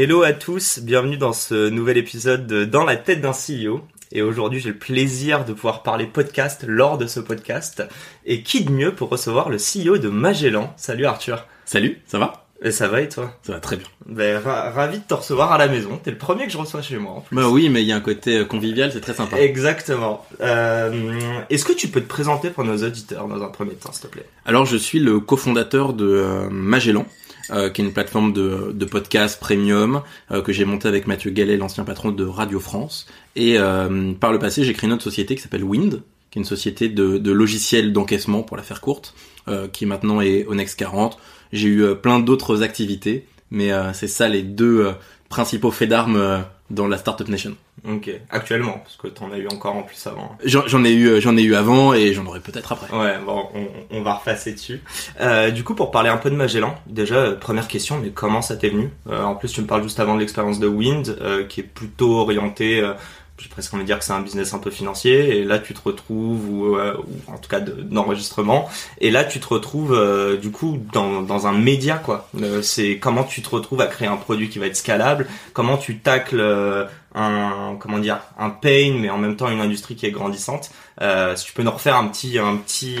Hello à tous, bienvenue dans ce nouvel épisode de Dans la tête d'un CEO. Et aujourd'hui, j'ai le plaisir de pouvoir parler podcast lors de ce podcast. Et qui de mieux pour recevoir le CEO de Magellan? Salut Arthur. Salut, ça va? Et ça va et toi? Ça va très bien. Ben, ra- ravi de te recevoir à la maison. T'es le premier que je reçois chez moi. en plus. Bah oui, mais il y a un côté euh, convivial, c'est très sympa. Exactement. Euh, Est-ce que tu peux te présenter pour nos auditeurs dans un premier temps, s'il te plaît? Alors, je suis le cofondateur de euh, Magellan, euh, qui est une plateforme de, de podcast premium euh, que j'ai monté avec Mathieu Gallet, l'ancien patron de Radio France. Et euh, par le passé, j'ai créé une autre société qui s'appelle Wind, qui est une société de, de logiciels d'encaissement, pour la faire courte, euh, qui maintenant est Onex 40. J'ai eu euh, plein d'autres activités, mais c'est ça les deux principaux faits d'armes dans la Startup Nation. Ok. Actuellement, parce que t'en as eu encore en plus avant. J'en ai eu, euh, j'en ai eu avant et j'en aurai peut-être après. Ouais, bon, on, on va repasser dessus. Euh, du coup, pour parler un peu de Magellan, déjà, euh, première question, mais comment ça t'est venu? Euh, En plus, tu me parles juste avant de l'expérience de Wind, euh, qui est plutôt orientée, euh, j'ai presque envie de dire que c'est un business un peu financier, et là, tu te retrouves, ou, euh, ou en tout cas de- d'enregistrement, et là, tu te retrouves, euh, du coup, dans, dans un média, quoi. Euh, c'est comment tu te retrouves à créer un produit qui va être scalable, comment tu tacles un, comment dire, un pain, mais en même temps une industrie qui est grandissante. Si tu peux nous refaire un petit, un petit,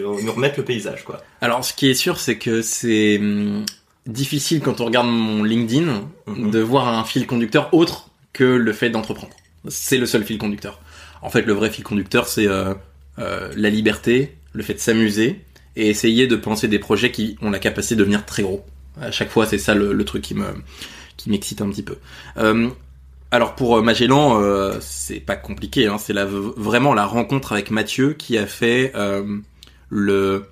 nous remettre le paysage, quoi. Alors, ce qui est sûr, c'est que c'est hum, difficile quand on regarde mon LinkedIn Mhm. de voir un fil conducteur autre que le fait d'entreprendre. C'est le seul fil conducteur. En fait, le vrai fil conducteur, c'est euh, euh, la liberté, le fait de s'amuser et essayer de penser des projets qui ont la capacité de devenir très gros. À chaque fois, c'est ça le, le truc qui me qui m'excite un petit peu. Euh, alors pour euh, Magellan, euh, c'est pas compliqué. Hein, c'est la, vraiment la rencontre avec Mathieu qui a fait euh, le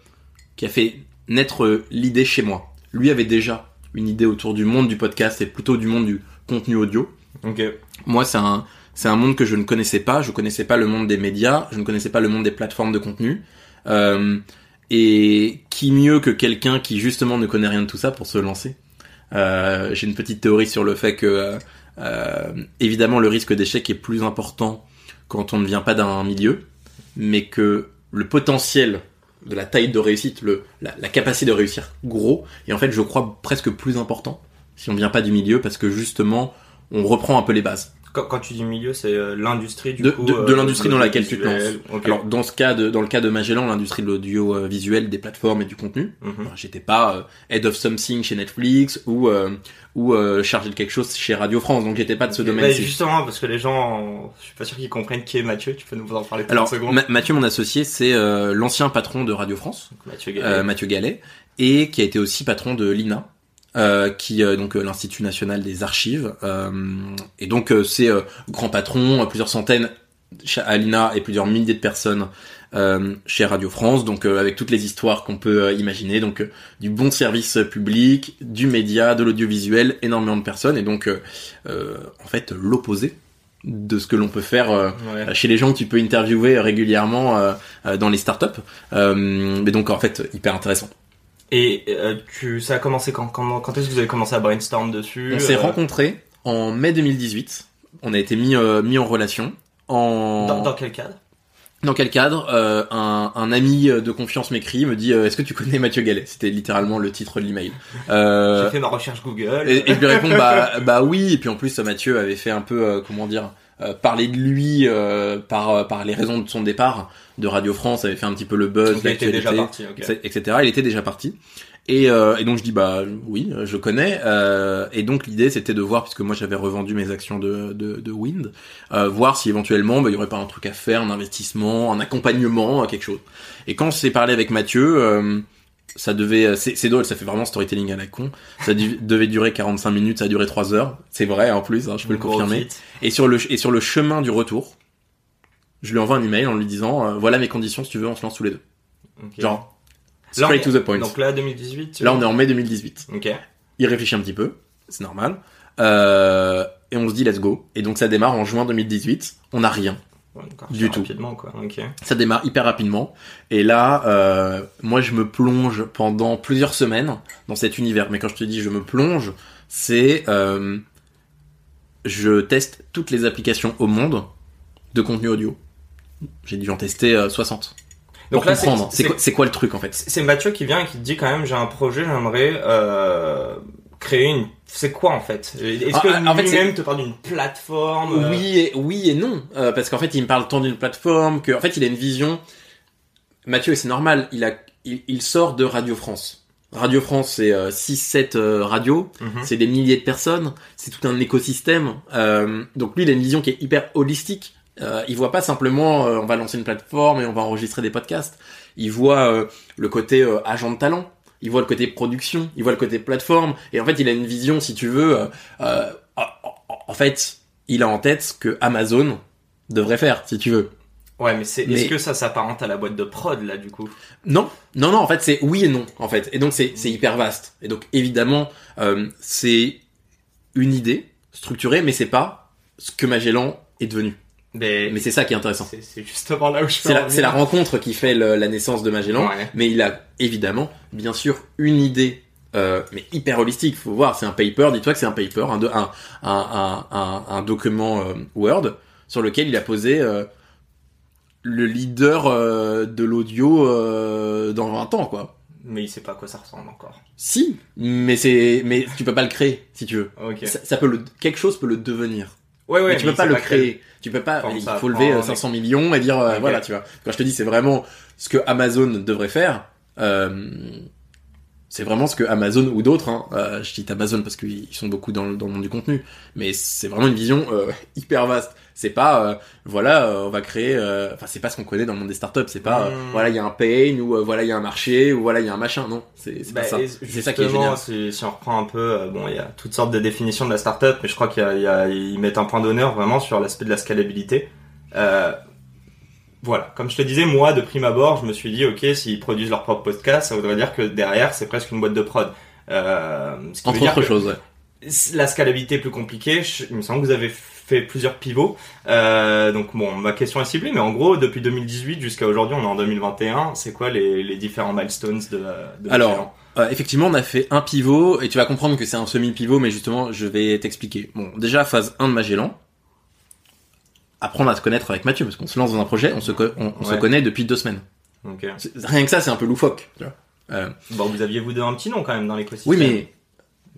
qui a fait naître euh, l'idée chez moi. Lui avait déjà une idée autour du monde du podcast et plutôt du monde du contenu audio. Ok. Moi, c'est un, c'est un monde que je ne connaissais pas. Je connaissais pas le monde des médias. Je ne connaissais pas le monde des plateformes de contenu. Euh, et qui mieux que quelqu'un qui justement ne connaît rien de tout ça pour se lancer? Euh, J'ai une petite théorie sur le fait que, euh, évidemment, le risque d'échec est plus important quand on ne vient pas d'un milieu, mais que le potentiel de la taille de réussite, la, la capacité de réussir gros, est en fait, je crois, presque plus important si on vient pas du milieu, parce que justement, on reprend un peu les bases. Quand, quand tu dis milieu, c'est euh, l'industrie du De, coup. de, euh, de l'industrie dans laquelle tu te lances. l'audiovisuel. Ok. Alors dans ce cas de, dans le cas de Magellan, l'industrie de l'audiovisuel, des plateformes et du contenu, Mhm. enfin, j'étais pas euh, head of something chez Netflix ou euh, ou euh, chargé de quelque chose chez Radio France, donc j'étais pas de ce Ok, bah, domaine-ci. justement, parce que les gens, je suis pas sûr qu'ils comprennent qui est Mathieu. Tu peux nous en parler Alors 30 secondes. Ma- Mathieu, mon associé, c'est euh, l'ancien patron de Radio France, Mathieu Gallet. euh, Mathieu Gallet, et qui a été aussi patron de l'INA. Euh, qui euh, donc euh, l'Institut national des archives euh, et donc euh, c'est euh, grand patron euh, plusieurs centaines chez- à l'INA et plusieurs milliers de personnes euh, chez Radio France. Donc euh, avec toutes les histoires qu'on peut imaginer. Donc du bon service public du média de l'audiovisuel énormément de personnes. Et donc euh, euh, en fait l'opposé de ce que l'on peut faire euh, Ouais. chez les gens. Que tu peux interviewer régulièrement euh, dans les startups. Euh, mais donc en fait hyper intéressant Et euh, tu, ça a commencé quand Quand, quand est-ce que vous avez commencé à brainstorm dessus On s'est euh, rencontrés en mai 2018. On a été mis, euh, mis en relation. En... dans, dans quel cadre? Dans quel cadre euh, un, un ami de confiance m'écrit, me dit euh, Est-ce que tu connais Mathieu Gallet? C'était littéralement le titre de l'email. Euh, J'ai fait ma recherche Google. et, et je lui réponds bah, bah oui. Et puis en plus, Mathieu avait fait un peu, comment dire, parler de lui euh, par, euh, par les raisons de son départ de Radio France, avait fait un petit peu le buzz, Donc, il était déjà parti. etc. Il était déjà parti. Et, euh, et donc je dis bah oui, euh, je connais. Euh, et donc l'idée c'était de voir, puisque moi j'avais revendu mes actions de, de, de Wind, euh, voir si éventuellement bah, il y aurait pas un truc à faire, un investissement, un accompagnement, euh, quelque chose. Et quand on s'est parlé avec Mathieu, euh, ça devait, c'est c'est drôle, ça fait vraiment storytelling à la con. Ça devait durer 45 minutes, ça a duré 3 heures. C'est vrai en plus, hein, je peux le confirmer. Et sur le et sur le chemin du retour, je lui envoie un email en lui disant euh, voilà mes conditions si tu veux on se lance tous les deux. Genre straight to the point. Donc là, 2018. tu Là on est en mai 2018. Ok. Il réfléchit un petit peu c'est normal. Euh, et on se dit let's go. Et donc ça démarre en juin 2018. On n'a rien. Donc, Du tout. Rapidement, quoi. Ok. Ça démarre hyper rapidement. Et là, euh, moi, je me plonge pendant plusieurs semaines dans cet univers. Mais quand je te dis je me plonge, c'est euh, je teste toutes les applications au monde de contenu audio. J'ai dû en tester euh, 60. Donc pour là, c'est- comprendre, c'est c'est- quoi, quoi le truc en fait? C'est Mathieu qui vient et qui te dit quand même j'ai un projet, j'aimerais euh, créer une. C'est quoi en fait? Est-ce que ah, en fait, lui-même te parle d'une plateforme euh, Oui et, oui et non, euh, parce qu'en fait, il me parle tant d'une plateforme que, en fait, il a une vision. Mathieu, c'est normal, il a, il, il sort de Radio France. Radio France, c'est 6-7 radios, mhm. c'est des milliers de personnes, c'est tout un écosystème. Euh, donc lui, il a une vision qui est hyper holistique. Euh, il voit pas simplement, euh, on va lancer une plateforme et on va enregistrer des podcasts. Il voit euh, le côté euh, agent de talent. Il voit le côté production, il voit le côté plateforme, et en fait, il a une vision, si tu veux, euh, euh, en- en fait, il a en tête ce que Amazon devrait faire, si tu veux. Ouais, mais c'est. Mais- Est-ce que ça s'apparente à la boîte de prod là du coup? Non, non, non, en fait, c'est oui et non, en fait. Et donc, c'est c'est hyper vaste. Et donc, évidemment, euh, c'est une idée structurée, mais c'est pas ce que Magellan est devenu. Mais, Mais c'est ça qui est intéressant. c'est justement là où je C'est la, la rencontre qui fait le- la naissance de Magellan, Ouais. mais il a évidemment, bien sûr, une idée, euh, mais hyper holistique. Faut voir, c'est un paper. Dis-toi que c'est un paper, un, un, un, un, document euh, Word sur lequel il a posé euh, le leader euh, de l'audio euh, dans 20 ans, quoi. Mais il sait pas à quoi ça ressemble encore. Si, mais c'est, mais tu peux pas le créer, si tu veux. Ok. Ça, ça peut le, quelque chose peut le devenir. Ouais, ouais. mais tu mais peux pas le créer. Tu peux pas, Forme il faut lever prend, euh, 500 millions et dire, euh, voilà, tu vois. Quand je te dis, c'est vraiment ce que Amazon devrait faire, euh, c'est vraiment ce que Amazon ou d'autres, hein, euh, je cite Amazon parce qu'ils sont beaucoup dans, le- dans le monde du contenu, mais c'est vraiment une vision euh, hyper vaste. C'est pas, euh, voilà, euh, on va créer, euh, enfin, c'est pas ce qu'on connaît dans le monde des startups. C'est pas, Hmm. voilà, il y a un pain ou voilà, il y a un marché ou voilà, il y a un machin. Non, c'est c'est Bah, pas ça. C'est ça qui est génial. Si, si on reprend un peu, bon, il y a toutes sortes de définitions de la startup, mais je crois qu'il y a, ils mettent un point d'honneur vraiment sur l'aspect de la scalabilité. Euh, voilà, comme je te disais, moi, de prime abord, je me suis dit, ok, s'ils produisent leur propre podcast, ça voudrait dire que derrière, c'est presque une boîte de prod. Euh, ce qui veut Entre dire choses. ouais. la scalabilité est plus compliquée. Je- il me semble que vous avez fait plusieurs pivots. Euh, donc bon, ma question est ciblée, mais en gros, depuis 2018 jusqu'à aujourd'hui, on est en 2021. C'est quoi les, les différents milestones de, de Alors, Euh, effectivement, on a fait un pivot, et tu vas comprendre que c'est un semi-pivot, mais justement, je vais t'expliquer. Bon, déjà, phase 1 de Magellan, apprendre à se connaître avec Mathieu, parce qu'on se lance dans un projet, on se, co- on, on se Ouais. connaît depuis deux semaines. Rien que ça, c'est un peu loufoque. Tu vois. Euh, Bon, vous aviez vous deux un petit nom quand même dans l'écosystème. oui, mais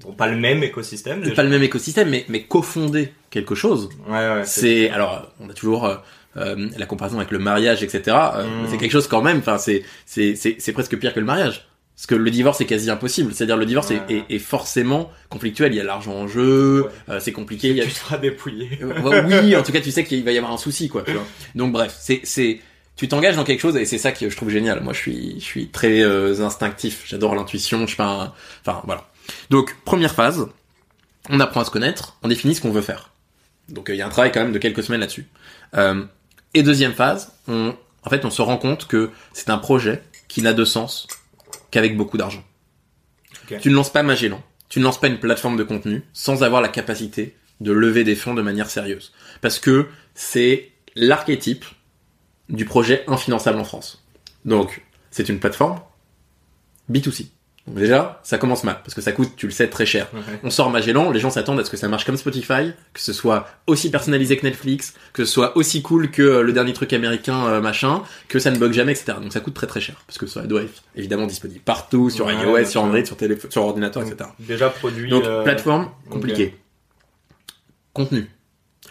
Bon, pas le même écosystème. déjà. pas le même écosystème, mais, mais cofonder quelque chose, Ouais, ouais. c'est... Alors, on a toujours... euh, euh, la comparaison avec le mariage, etc. euh, Mm. C'est quelque chose quand même. Enfin, c'est c'est c'est presque pire que le mariage. Parce que le divorce est quasi impossible. C'est-à-dire le divorce est- Ouais. est, est forcément conflictuel. Il y a l'argent en jeu, Ouais. euh, c'est compliqué. Il y a Tu seras dépouillé. Euh, oui, en tout cas, tu sais qu'il va y avoir un souci, quoi. Tu vois. Donc bref, c'est c'est tu t'engages dans quelque chose et c'est ça que je trouve génial. Moi, je suis je suis très euh, instinctif. J'adore l'intuition. Je suis pas, un- enfin voilà. Donc première phase, on apprend à se connaître, on définit ce qu'on veut faire. Donc euh, il y a un travail quand même de quelques semaines là-dessus. Euh, et deuxième phase, on en fait on se rend compte que c'est un projet qui n'a de sens qu'avec beaucoup d'argent. Tu ne lances pas Magellan, tu ne lances pas une plateforme de contenu sans avoir la capacité de lever des fonds de manière sérieuse. Parce que c'est l'archétype du projet infinançable en France. Donc, c'est une plateforme B2C. Donc déjà, ça commence mal, parce que ça coûte, tu le sais, très cher. Ouais. On sort Magellan, les gens s'attendent à ce que ça marche comme Spotify, que ce soit aussi personnalisé que Netflix, que ce soit aussi cool que euh, le dernier truc américain euh, machin, que ça ne bug jamais, etc. Donc ça coûte très très cher, parce que ça doit être évidemment disponible partout, sur Ouais, iOS, sur. Android, sur téléphone, sur ordinateur, etc. Déjà produit. Donc euh, plateforme compliquée. Contenu.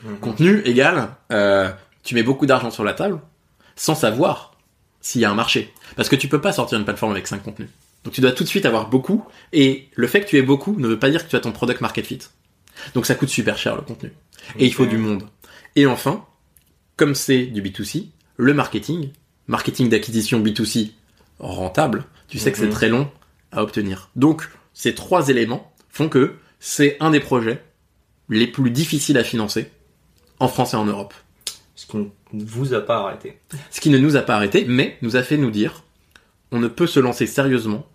mhm. Contenu égale, euh, tu mets beaucoup d'argent sur la table sans savoir s'il y a un marché. Parce que tu peux pas sortir une plateforme avec 5 contenus. Donc tu dois tout de suite avoir beaucoup, et le fait que tu aies beaucoup ne veut pas dire que tu as ton product market fit. Donc ça coûte super cher le contenu. Et il faut du monde. Et enfin, comme c'est du B2C, le marketing, marketing d'acquisition B2C rentable, tu sais que c'est Mhm. très long à obtenir. Donc ces trois éléments font que c'est un des projets les plus difficiles à financer en France et en Europe. Ce qui ne vous a pas arrêté. Ce qui ne nous a pas arrêté, mais nous a fait nous dire on ne peut se lancer sérieusement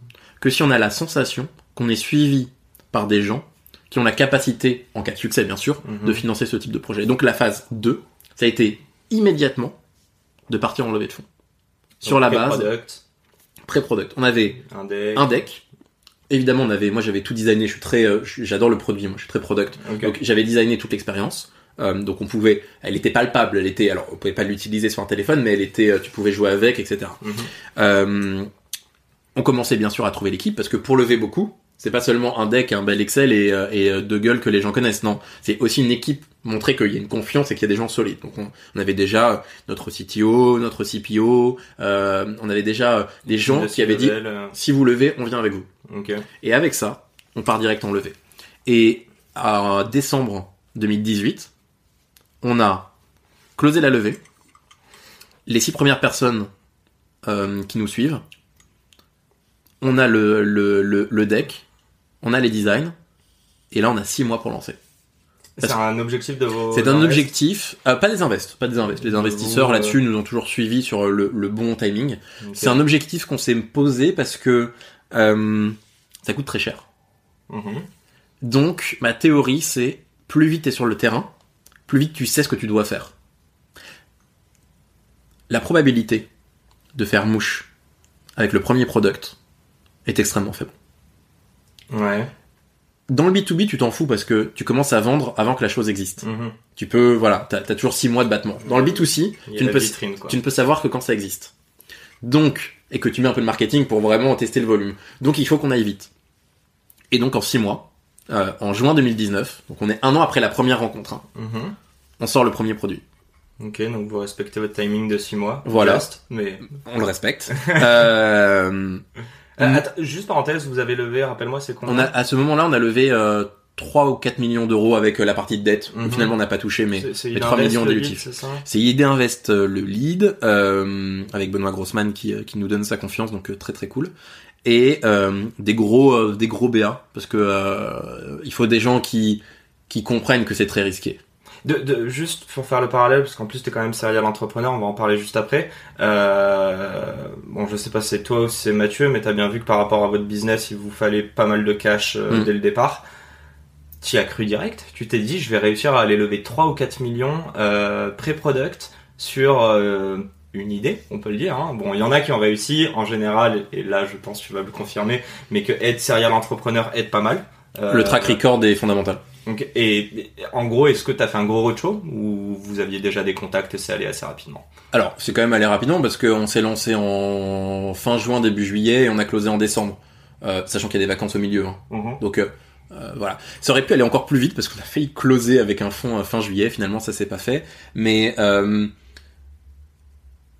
que si on a la sensation qu'on est suivi par des gens qui ont la capacité, en cas de succès bien sûr, Mhm. de financer ce type de projet. Donc la phase 2, ça a été immédiatement de partir en levée de fonds. Sur Donc, la base, pré-product. On avait un deck. un deck. Évidemment, on avait, moi j'avais tout designé, je suis très, euh, j'adore le produit, moi je suis très product. Donc j'avais designé toute l'expérience. Euh, donc on pouvait, elle était palpable, elle était, alors on pouvait pas l'utiliser sur un téléphone, mais elle était, euh, tu pouvais jouer avec, etc. Mhm. Euh, on commençait bien sûr à trouver l'équipe parce que pour lever beaucoup, c'est pas seulement un deck, un bel Excel et, euh, et euh, deux gueules que les gens connaissent. Non, c'est aussi une équipe montrer qu'il y a une confiance et qu'il y a des gens solides. Donc on, on avait déjà notre CTO, notre CPO, euh, on avait déjà euh, des gens qui avaient dit si vous levez, on vient avec vous. Et avec ça, on part direct en levée. Et en décembre 2018, on a closé la levée. Les six premières personnes euh, qui nous suivent, on a le, le, le, le deck, on a les designs, et là on a six mois pour lancer. C'est un objectif de vos. C'est un objectif, euh, pas des invests, pas des invests. Les investisseurs euh, là-dessus nous ont toujours suivis sur le, le bon timing. C'est un objectif qu'on s'est posé parce que euh, ça coûte très cher. Mhm. Donc, ma théorie, c'est plus vite tu es sur le terrain, plus vite tu sais ce que tu dois faire. La probabilité de faire mouche avec le premier product est extrêmement faible. Ouais. Dans le B2B, tu t'en fous parce que tu commences à vendre avant que la chose existe. Mhm. Tu peux, voilà, t'as as toujours six mois de battement. Dans le B2C, Il y a tu ne, peux, vitrine, quoi. tu ne peux savoir que quand ça existe. Donc, et que tu mets un peu de marketing pour vraiment tester le volume. Donc, il faut qu'on aille vite. Et donc, en six mois, euh, en juin 2019, donc on est un an après la première rencontre, hein, Mhm. on sort le premier produit. Ok, donc vous respectez votre timing de 6 mois. Voilà. Just, mais. On le respecte. euh, Euh, attends, juste parenthèse, vous avez levé, rappelle-moi, c'est combien on a, à ce moment-là, on a levé euh, 3 ou 4 millions d'euros avec euh, la partie de dette. Mhm. Finalement, on n'a pas touché, mais mais Idinvest, 3 millions lead, c'est ID Invest le lead, euh, avec Benoît Grossman qui, qui nous donne sa confiance, donc très très cool. Et euh, des gros euh, des gros BA, parce que euh, il faut des gens qui qui comprennent que c'est très risqué. De, de, juste pour faire le parallèle, parce qu'en plus t'es quand même serial entrepreneur, on va en parler juste après. Euh, bon, je sais pas si c'est toi ou si c'est Mathieu, mais t'as bien vu que par rapport à votre business, il vous fallait pas mal de cash euh, Mm. dès le départ. Tu y as cru direct Tu t'es dit, je vais réussir à aller lever 3 ou 4 millions euh, pré-product sur euh, une idée, on peut le dire. Hein. Bon, il y en a qui ont réussi en général, et là je pense que tu vas me confirmer, mais que être serial entrepreneur aide pas mal. Euh, Le track record est fondamental. Donc, et, en gros, est-ce que tu as fait un gros roadshow ou vous aviez déjà des contacts et c'est allé assez rapidement? Alors, c'est quand même allé rapidement parce qu'on s'est lancé en fin juin, début juillet et on a closé en décembre. Euh, sachant qu'il y a des vacances au milieu. hein. Donc euh, euh, voilà. Ça aurait pu aller encore plus vite parce qu'on a failli closer avec un fonds fin juillet. Finalement, ça s'est pas fait. Mais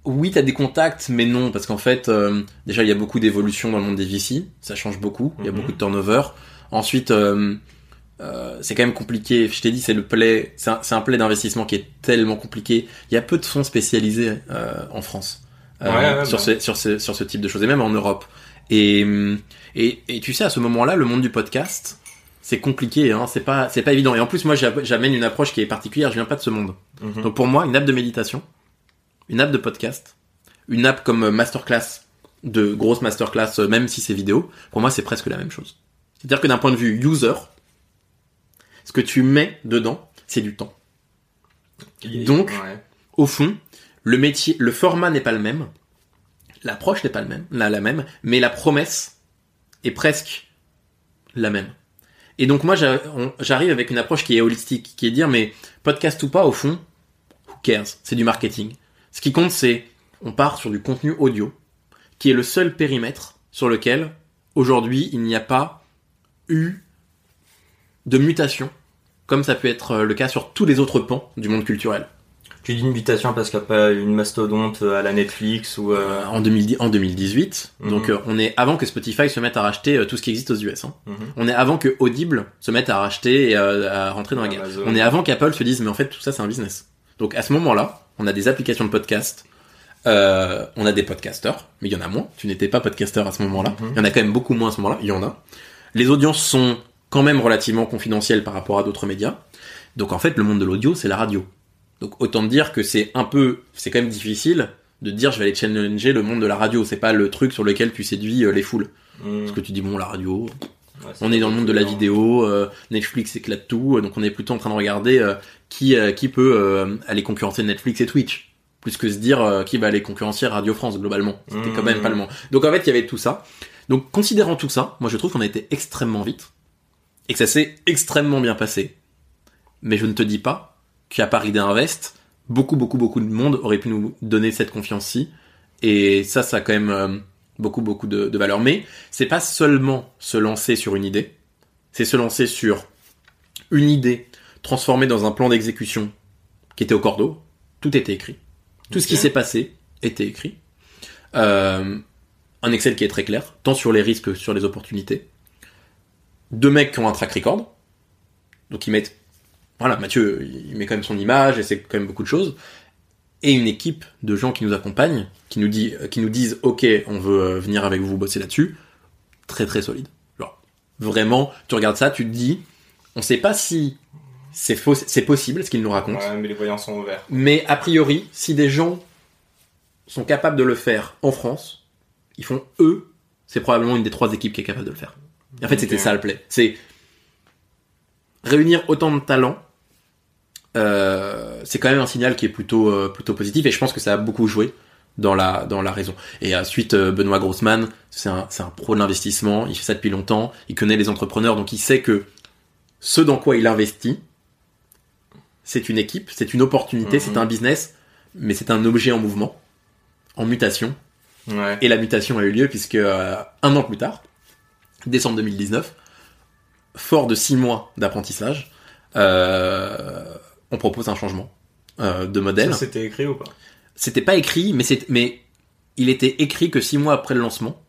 oui, t'as des contacts, mais non, parce qu'en fait, euh, déjà, il y a beaucoup d'évolution dans le monde des VC. Ça change beaucoup. Il y a Mhm. beaucoup de turnover. Ensuite, euh, euh, c'est quand même compliqué. Je t'ai dit, c'est le play. C'est un, un play d'investissement qui est tellement compliqué. Il y a peu de fonds spécialisés euh, en France euh, Ouais, ouais, sur, ce, sur, ce, sur ce type de choses, et même en Europe. Et, et, et tu sais, à ce moment-là, le monde du podcast, c'est compliqué, hein, c'est pas, c'est pas évident. Et en plus, moi, j'a- j'amène une approche qui est particulière. Je viens pas de ce monde. Mhm. Donc pour moi, une app de méditation, une app de podcast, une app comme euh, masterclass, de grosse masterclass, même si c'est vidéo, pour moi, c'est presque la même chose. C'est-à-dire que d'un point de vue user, ce que tu mets dedans, c'est du temps. donc- Ouais. Au fond, le métier, le format n'est pas le même, l'approche n'est pas le même, la, la même, mais la promesse est presque la même. Et donc moi, j'arrive avec une approche qui est holistique, qui est de dire, mais podcast ou pas, au fond, who cares? C'est du marketing. Ce qui compte, c'est, on part sur du contenu audio, qui est le seul périmètre sur lequel, aujourd'hui, il n'y a pas eu de mutation, comme ça peut être euh, le cas sur tous les autres pans du monde culturel. Tu dis une mutation parce qu'il n'y a pas une mastodonte à la Netflix ou. euh, Euh, en, 2010 en 2018. Mhm. Donc euh, on est avant que Spotify se mette à racheter euh, tout ce qui existe aux US. hein. mhm. On est avant que Audible se mette à racheter et euh, à rentrer dans la guerre. On est avant qu'Apple se dise mais en fait tout ça c'est un business. Donc à ce moment-là, on a des applications de podcast. euh, on a des podcasters, mais il y en a moins. Tu n'étais pas podcasteur à ce moment-là. Mhm. Il y en a quand même beaucoup moins à ce moment-là. Il y en a. Les audiences sont quand même relativement confidentielles par rapport à d'autres médias. Donc en fait, le monde de l'audio, c'est la radio. Donc autant dire que c'est un peu, c'est quand même difficile de dire je vais aller challenger le monde de la radio. C'est pas le truc sur lequel tu séduis euh, les foules. Mhm. Parce que tu dis bon la radio, Ouais, On est dans le monde de la beaucoup, vidéo, euh, Netflix éclate tout, donc on est plutôt en train de regarder euh, qui euh, qui peut aller concurrencer Netflix et Twitch, plus que se dire qui va aller concurrencer Radio France globalement. C'était quand même Mmh. pas le moment. Donc en fait, il y avait tout ça. Donc considérant tout ça, moi je trouve qu'on a été extrêmement vite et que ça s'est extrêmement bien passé. Mais je ne te dis pas qu'à Paris d'Invest, beaucoup beaucoup beaucoup de monde aurait pu nous donner cette confiance-ci. Et ça, ça a quand même euh, beaucoup beaucoup de, de valeur. Mais c'est pas seulement se lancer sur une idée, c'est se lancer sur une idée transformée dans un plan d'exécution qui était au cordeau. Tout était écrit. Tout ce qui s'est passé était écrit. Euh, un Excel qui est très clair, tant sur les risques que sur les opportunités. Deux mecs qui ont un track record. Donc ils mettent... Voilà, Mathieu, il met quand même son image et c'est quand même beaucoup de choses. Et une équipe de gens qui nous accompagnent, qui nous, dit, qui nous disent Ok, on veut euh, venir avec vous bosser là-dessus. Très très solide. Genre, vraiment, tu regardes ça, tu te dis On sait pas si c'est faux, c'est possible ce qu'ils nous racontent. Ouais, mais les voyants sont ouverts. Mais a priori, si des gens sont capables de le faire en France, ils font eux, c'est probablement une des trois équipes qui est capable de le faire. En fait, c'était ça le play. C'est réunir autant de talents. euh, c'est quand même un signal qui est plutôt euh, plutôt positif et je pense que ça a beaucoup joué dans la dans la raison. Et ensuite euh, Benoît Grossman, c'est un c'est un pro de l'investissement, il fait ça depuis longtemps, il connaît les entrepreneurs donc il sait que ce dans quoi il investit, c'est une équipe, c'est une opportunité, Mhm. c'est un business, mais c'est un objet en mouvement, en mutation. Ouais. Et la mutation a eu lieu puisque euh, un an plus tard, décembre 2019, fort de six mois d'apprentissage, euh, on propose un changement euh, de modèle. C'était écrit ou pas? C'était pas écrit, mais, c'est- mais il était écrit que six mois après le lancement,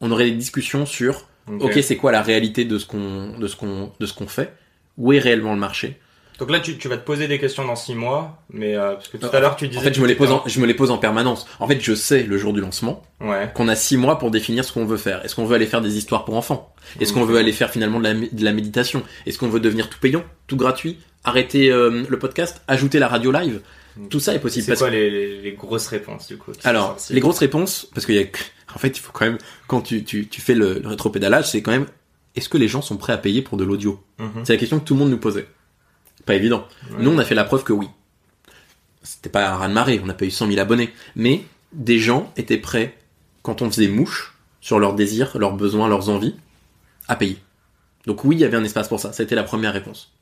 on aurait des discussions sur ok, c'est quoi la réalité de ce qu'on de ce qu'on de ce qu'on fait, où est réellement le marché? Donc là, tu, tu vas te poser des questions dans six mois, mais euh, parce que tout à l'heure, tu disais. En fait, je me les pose en, je me les pose en permanence. En fait, je sais le jour du lancement Ouais. qu'on a six mois pour définir ce qu'on veut faire. Est-ce qu'on veut aller faire des histoires pour enfants? Est-ce qu'on Ok. veut aller faire finalement de la, de la méditation? Est-ce qu'on veut devenir tout payant, tout gratuit? Arrêter euh, le podcast, ajouter la radio live? Tout ça est possible. C'est quoi les, les, les grosses réponses du coup Alors, les grosses réponses, parce qu'il y a, en fait, il faut quand même, quand tu, tu, tu fais le, le rétropédalage, c'est quand même, est-ce que les gens sont prêts à payer pour de l'audio? Mhm. C'est la question que tout le monde nous posait. Pas évident. Ouais. Nous, on a fait la preuve que oui. C'était pas un raz-de-marée, on n'a pas eu 100 000 abonnés. Mais des gens étaient prêts, quand on faisait mouche, sur leurs désirs, leurs besoins, leurs envies, à payer. Donc oui, il y avait un espace pour ça. Ça a été la première réponse.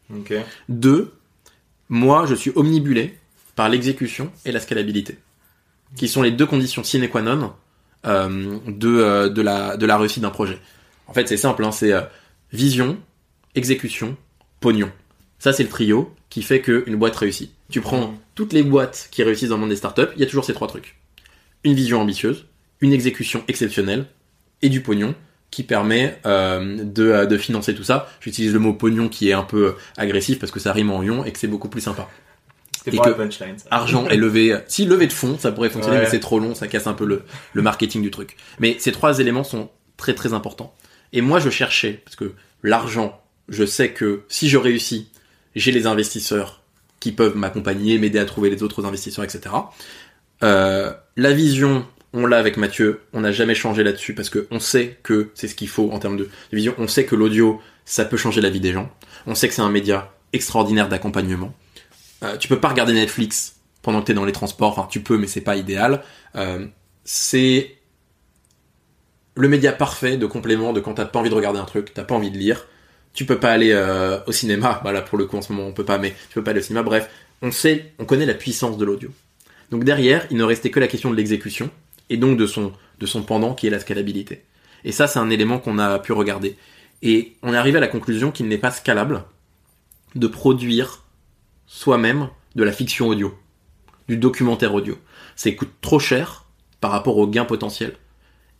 Deux, moi, je suis omnibulé par l'exécution et la scalabilité, qui sont les deux conditions sine qua non euh, de, euh, de, la, de la réussite d'un projet. En fait, c'est simple, hein, c'est euh, vision, exécution, pognon. Ça, c'est le trio qui fait qu'une boîte réussit. Tu prends Mhm. toutes les boîtes qui réussissent dans le monde des startups, il y a toujours ces trois trucs. Une vision ambitieuse, une exécution exceptionnelle et du pognon qui permet euh, de, de financer tout ça. J'utilise le mot pognon qui est un peu agressif parce que ça rime en ion et que c'est beaucoup plus sympa. Et que punchline. ça. Argent est levé. Si levé de fonds, ça pourrait fonctionner, Ouais. mais c'est trop long, ça casse un peu le, le marketing du truc. Mais ces trois éléments sont très très importants. Et moi, je cherchais, parce que l'argent, je sais que si je réussis, j'ai les investisseurs qui peuvent m'accompagner, m'aider à trouver les autres investisseurs, etc. Euh, la vision, on l'a avec Mathieu, on n'a jamais changé là-dessus parce que on sait que c'est ce qu'il faut en termes de, vision. On sait que l'audio, ça peut changer la vie des gens. On sait que c'est un média extraordinaire d'accompagnement. Euh, tu peux pas regarder Netflix pendant que t'es dans les transports. Enfin, tu peux, mais c'est pas idéal. Euh, c'est le média parfait de complément de quand t'as pas envie de regarder un truc, t'as pas envie de lire. Tu peux pas aller euh, au cinéma. Voilà, pour le coup, en ce moment, on peut pas, mais tu peux pas aller au cinéma. Bref, on sait, on connaît la puissance de l'audio. Donc derrière, il ne restait que la question de l'exécution et donc de son, de son pendant qui est la scalabilité. Et ça, c'est un élément qu'on a pu regarder. Et on est arrivé à la conclusion qu'il n'est pas scalable de produire soi-même de la fiction audio, du documentaire audio. Ça coûte trop cher par rapport au gain potentiel.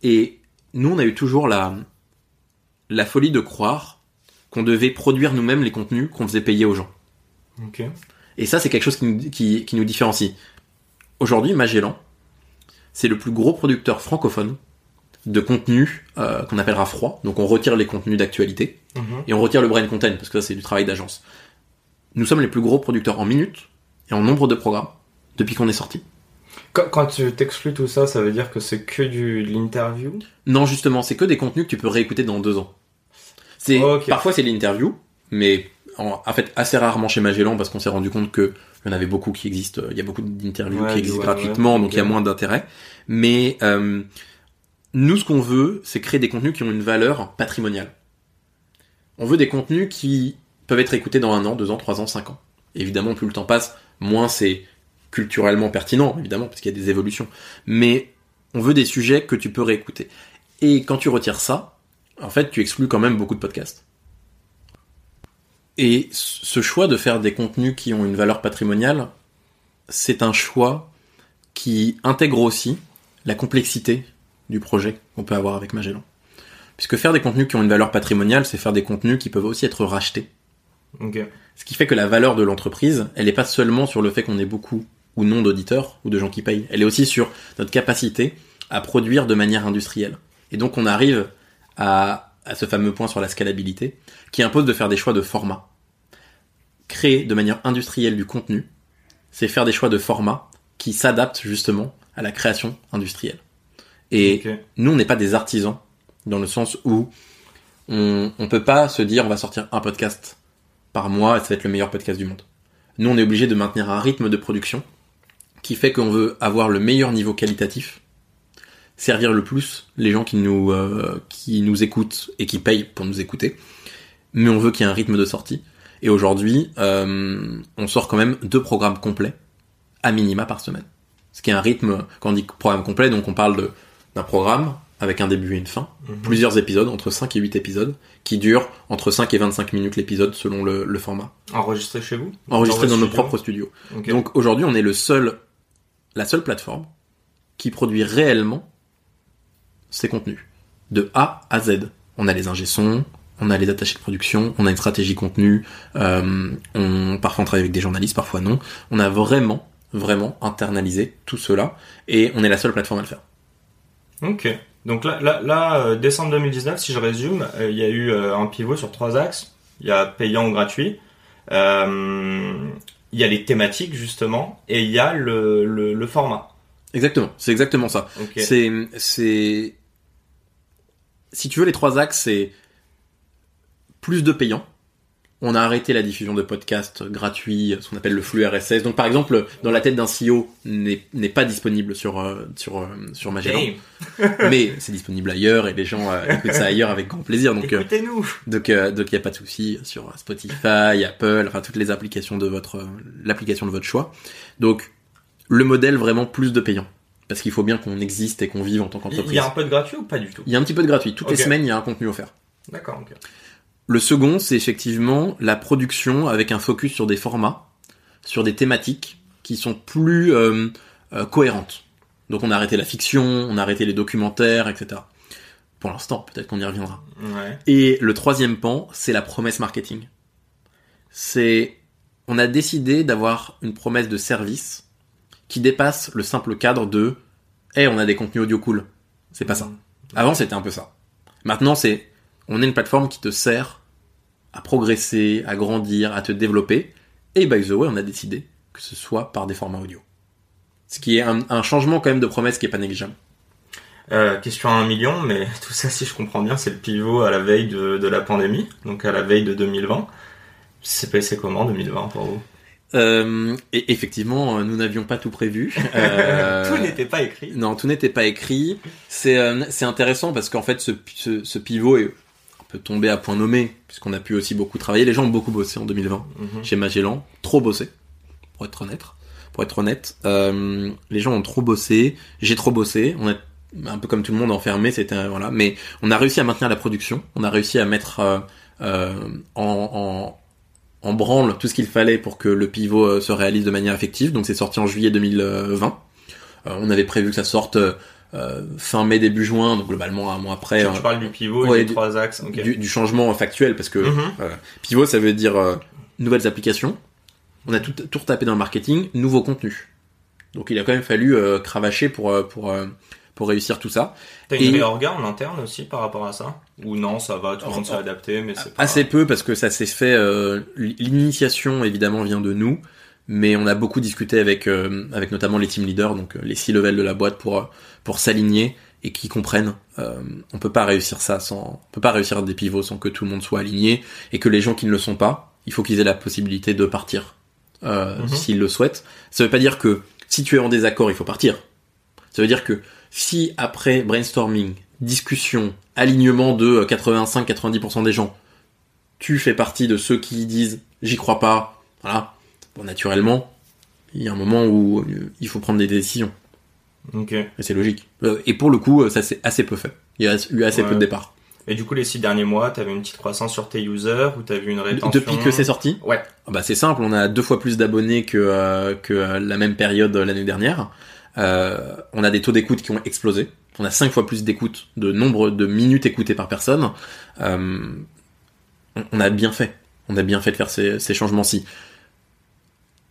Et nous, on a eu toujours la, la folie de croire qu'on devait produire nous-mêmes les contenus qu'on faisait payer aux gens. Et ça, c'est quelque chose qui, nous- qui, qui nous différencie. Aujourd'hui, Magellan, c'est le plus gros producteur francophone de contenu euh, qu'on appellera froid. Donc on retire les contenus d'actualité Mhm. et on retire le brain content parce que ça c'est du travail d'agence. Nous sommes les plus gros producteurs en minutes et en nombre de programmes depuis qu'on est sorti. Quand, quand tu t'exclus tout ça, ça veut dire que c'est que du, de l'interview? Non, justement, c'est que des contenus que tu peux réécouter dans deux ans. C'est parfois c'est l'interview, mais en, en fait assez rarement chez Magellan parce qu'on s'est rendu compte que il y en avait beaucoup qui existent. Il y a beaucoup d'interviews Ouais, qui existent ouais, gratuitement, ouais, donc il y a moins d'intérêt. Mais euh, nous, ce qu'on veut, c'est créer des contenus qui ont une valeur patrimoniale. On veut des contenus qui peuvent être écoutés dans un an, deux ans, trois ans, cinq ans. Évidemment, plus le temps passe, moins c'est culturellement pertinent, évidemment, parce qu'il y a des évolutions. Mais on veut des sujets que tu peux réécouter. Et quand tu retires ça, en fait, tu exclus quand même beaucoup de podcasts. Et ce choix de faire des contenus qui ont une valeur patrimoniale, c'est un choix qui intègre aussi la complexité du projet qu'on peut avoir avec Magellan. Puisque faire des contenus qui ont une valeur patrimoniale, c'est faire des contenus qui peuvent aussi être rachetés. Ce qui fait que la valeur de l'entreprise, elle n'est pas seulement sur le fait qu'on ait beaucoup ou non d'auditeurs ou de gens qui payent. Elle est aussi sur notre capacité à produire de manière industrielle. Et donc on arrive à, à ce fameux point sur la scalabilité qui impose de faire des choix de format. Créer de manière industrielle du contenu, c'est faire des choix de format qui s'adaptent justement à la création industrielle. Et nous, on n'est pas des artisans, dans le sens où on ne peut pas se dire on va sortir un podcast par mois et ça va être le meilleur podcast du monde. Nous, on est obligé de maintenir un rythme de production qui fait qu'on veut avoir le meilleur niveau qualitatif, servir le plus les gens qui nous, euh, qui nous écoutent et qui payent pour nous écouter, mais on veut qu'il y ait un rythme de sortie. Et aujourd'hui, euh, on sort quand même deux programmes complets, à minima par semaine. Ce qui est un rythme, quand on dit programme complet, donc on parle d'un programme avec un début et une fin, Mhm. plusieurs épisodes, entre 5 et 8 épisodes, qui durent entre 5 et 25 minutes l'épisode selon le, le format. Enregistré chez vous? Enregistré dans nos propres studios. Donc aujourd'hui, on est le seul, la seule plateforme qui produit réellement ces contenus. De A à Z. On a les ingé sons, on a les attachés de production, on a une stratégie contenu, euh, on, parfois on travaille avec des journalistes, parfois non. On a vraiment, vraiment internalisé tout cela et on est la seule plateforme à le faire. Ok. Donc là, là, là euh, décembre 2019, si je résume, euh, il y a eu un pivot sur trois axes. Il y a payant ou gratuit. Il y a les thématiques justement et il y a le, le, le format. Exactement, c'est exactement ça. C'est, si tu veux, les trois axes, c'est plus de payants. On a arrêté la diffusion de podcasts gratuits, ce qu'on appelle le flux RSS. Donc, par exemple, dans la tête d'un CEO n'est pas disponible sur euh, sur euh, sur Magellan, mais c'est disponible ailleurs et les gens euh, écoutent ça ailleurs avec grand plaisir. Donc, euh, écoutez-nous. donc, euh, donc il y a pas de souci sur Spotify, Apple, enfin toutes les applications de votre l'application de votre choix. Donc, le modèle vraiment plus de payants, parce qu'il faut bien qu'on existe et qu'on vive en tant Il qu'entreprise. y a un peu de gratuit ou pas du tout Il y a un petit peu de gratuit. Toutes les semaines, il y a un contenu offert. D'accord. Le second, c'est effectivement la production avec un focus sur des formats, sur des thématiques qui sont plus euh, euh, cohérentes. Donc on a arrêté la fiction, on a arrêté les documentaires, etc. Pour l'instant, peut-être qu'on y reviendra. Ouais. Et le troisième pan, c'est la promesse marketing. C'est, on a décidé d'avoir une promesse de service qui dépasse le simple cadre de, hey, on a des contenus audio cool. C'est pas ça. Avant, c'était un peu ça. Maintenant, c'est, on est une plateforme qui te sert à progresser, à grandir, à te développer. Et by the way, on a décidé que ce soit par des formats audio. Ce qui est un, un changement quand même de promesse qui est pas négligeable. Euh, question à un million, mais tout ça, si je comprends bien, c'est le pivot à la veille de, de la pandémie, donc à la veille de 2020. C'est passé comment 2020 pour vous? Euh, et effectivement, euh, nous n'avions pas tout prévu. Euh, Tout n'était pas écrit. Non, tout n'était pas écrit. C'est euh, c'est intéressant parce qu'en fait, ce, ce, ce pivot est un peu tombé à point nommé, puisqu'on a pu aussi beaucoup travailler. Les gens ont beaucoup bossé en 2020 Mhm. chez Magellan, trop bossé, pour être honnête. Pour être honnête, euh, les gens ont trop bossé, j'ai trop bossé, on est un peu comme tout le monde enfermé, c'était voilà, mais on a réussi à maintenir la production, on a réussi à mettre en, en, en branle tout ce qu'il fallait pour que le pivot euh, se réalise de manière effective, donc c'est sorti en juillet 2020. Euh, on avait prévu que ça sorte euh, fin mai début juin, donc globalement un mois après. Tu, euh, parles du pivot ouais, et des du- trois axes. du, du changement factuel parce que Mhm. euh, pivot ça veut dire euh, nouvelles applications on a tout, tout retapé dans le marketing nouveaux contenus donc il a quand même fallu euh, cravacher pour euh, pour euh, pour réussir tout ça T'as une réorga en interne aussi par rapport à ça? Ou non, ça va, tout le monde s'est adapté, mais c'est pas... assez peu parce que ça s'est fait euh, l'initiation évidemment vient de nous mais on a beaucoup discuté avec euh, avec notamment les team leaders donc euh, les six levels de la boîte pour pour s'aligner et qui comprennent. Euh, on peut pas réussir ça sans, on peut pas réussir des pivots sans que tout le monde soit aligné et que les gens qui ne le sont pas, il faut qu'ils aient la possibilité de partir euh, Mhm. s'ils le souhaitent. Ça veut pas dire que si tu es en désaccord, il faut partir. Ça veut dire que si après brainstorming, discussion, alignement de 85-90% des gens, tu fais partie de ceux qui disent j'y crois pas, voilà, bon naturellement, il y a un moment où euh, il faut prendre des décisions. Ok. Et c'est logique. Euh, Et pour le coup, euh, ça s'est assez peu fait. Il y a eu assez Ouais. peu de départs. Et du coup, les six derniers mois, t'avais une petite croissance sur tes users ou vu une rétention? Depuis que c'est sorti? Ouais. Ah bah c'est simple, on a deux fois plus d'abonnés que, euh, que euh, la même période euh, l'année dernière. Euh, on a des taux d'écoute qui ont explosé. On a cinq fois plus d'écoute, de nombre de minutes écoutées par personne. Euh, on, on a bien fait. On a bien fait de faire ces, ces changements-ci.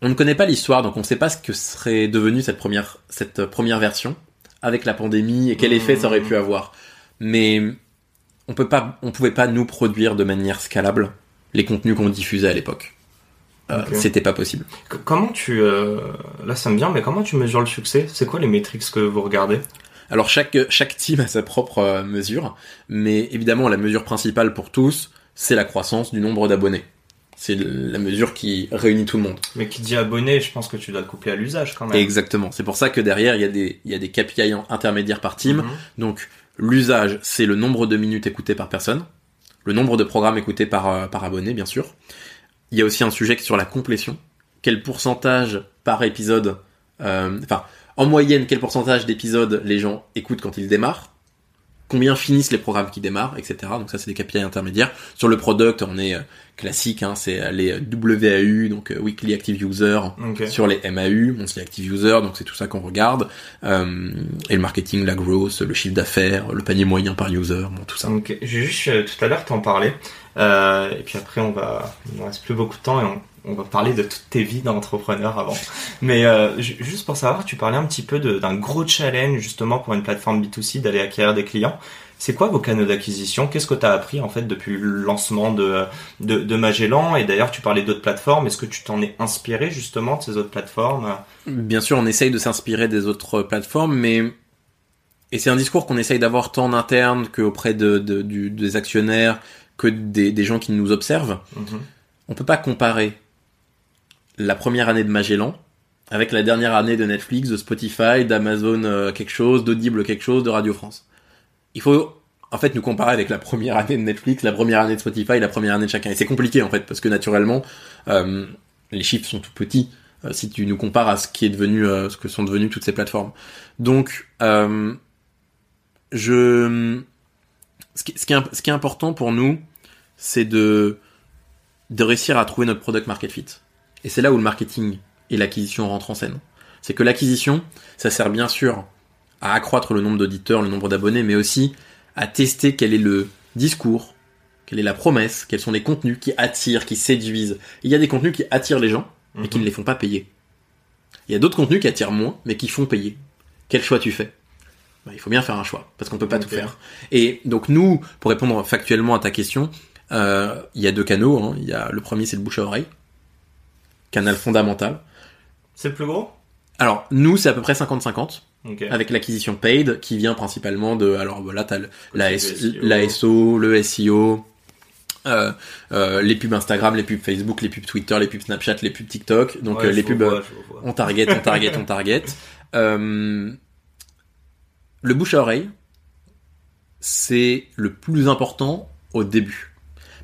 On ne connaît pas l'histoire, donc on ne sait pas ce que serait devenu cette première, cette première version avec la pandémie et quel effet ça aurait pu avoir. Mais on peut pas, on pouvait pas nous produire de manière scalable les contenus qu'on diffusait à l'époque. Euh, Ok. C'était pas possible. Comment tu... euh, Là, ça me vient, mais comment tu mesures le succès? C'est quoi les métriques que vous regardez? Alors chaque chaque team a sa propre euh, mesure, mais évidemment la mesure principale pour tous, c'est la croissance du nombre d'abonnés. C'est la mesure qui réunit tout le monde. Mais qui dit abonné, je pense que tu dois te coupler à l'usage quand même. Exactement. C'est pour ça que derrière il y a des il y a des KPI intermédiaires par team. Mhm. Donc l'usage, c'est le nombre de minutes écoutées par personne, le nombre de programmes écoutés par, par abonné, bien sûr. Il y a aussi un sujet sur la complétion. Quel pourcentage par épisode, euh, enfin, en moyenne, quel pourcentage d'épisodes les gens écoutent quand ils démarrent? Combien finissent les programmes qui démarrent, etc. Donc ça, c'est des KPI intermédiaires. Sur le product, on est euh, classique, hein, c'est euh, les WAU, donc euh, Weekly Active User, Ok. sur les MAU, Monthly Active User, donc c'est tout ça qu'on regarde. Euh, et le marketing, la growth, le chiffre d'affaires, le panier moyen par user, bon, tout ça. Ok, j'ai juste euh, tout à l'heure t'en parlais, euh, et puis après on va, il nous reste plus beaucoup de temps et on, on va parler de toutes tes vies d'entrepreneur avant. Mais euh, ju- juste pour savoir, tu parlais un petit peu d'un gros challenge justement pour une plateforme B2C d'aller acquérir des clients. C'est quoi vos canaux d'acquisition? Qu'est-ce que tu as appris en fait depuis le lancement de, de, de Magellan? Et d'ailleurs tu parlais d'autres plateformes, est-ce que tu t'en es inspiré justement de ces autres plateformes? Bien sûr, on essaye de s'inspirer des autres plateformes, mais et c'est un discours qu'on essaye d'avoir tant en interne qu'auprès de, de- du- des actionnaires, que des, des gens qui nous observent. Mhm. On peut pas comparer la première année de Magellan avec la dernière année de Netflix, de Spotify, d'Amazon euh, quelque chose, d'Audible quelque chose, de Radio France. Il faut en fait nous comparer avec la première année de Netflix, la première année de Spotify, la première année de chacun. Et c'est compliqué en fait parce que naturellement euh, les chiffres sont tout petits euh, si tu nous compares à ce qui est devenu, euh, ce que sont devenues toutes ces plateformes. Donc je ce qui, est, ce qui est important pour nous, c'est de de réussir à trouver notre product market fit. Et c'est là où le marketing et l'acquisition rentrent en scène. C'est que l'acquisition, ça sert bien sûr à accroître le nombre d'auditeurs, le nombre d'abonnés, mais aussi à tester quel est le discours, quelle est la promesse, quels sont les contenus qui attirent, qui séduisent. Il y a des contenus qui attirent les gens, mais qui Mhm. ne les font pas payer. Il y a d'autres contenus qui attirent moins, mais qui font payer. Quel choix tu fais? Bah, Il faut bien faire un choix, parce qu'on peut pas tout faire. Et donc nous, pour répondre factuellement à ta question, euh, il y a deux canaux. hein. Il y a le premier, c'est le bouche à oreille, canal fondamental. C'est le plus gros? Alors nous, c'est à peu près 50-50 Ok. avec l'acquisition paid qui vient principalement de. Alors voilà, t'as le- la, Le S- SEO. la SO, le SEO. euh, euh, les pubs Instagram, les pubs Facebook, les pubs Twitter, les pubs Snapchat, les pubs TikTok, donc Ouais, euh, les pubs vois, on target, on target, on target. Le bouche à oreille, c'est le plus important au début.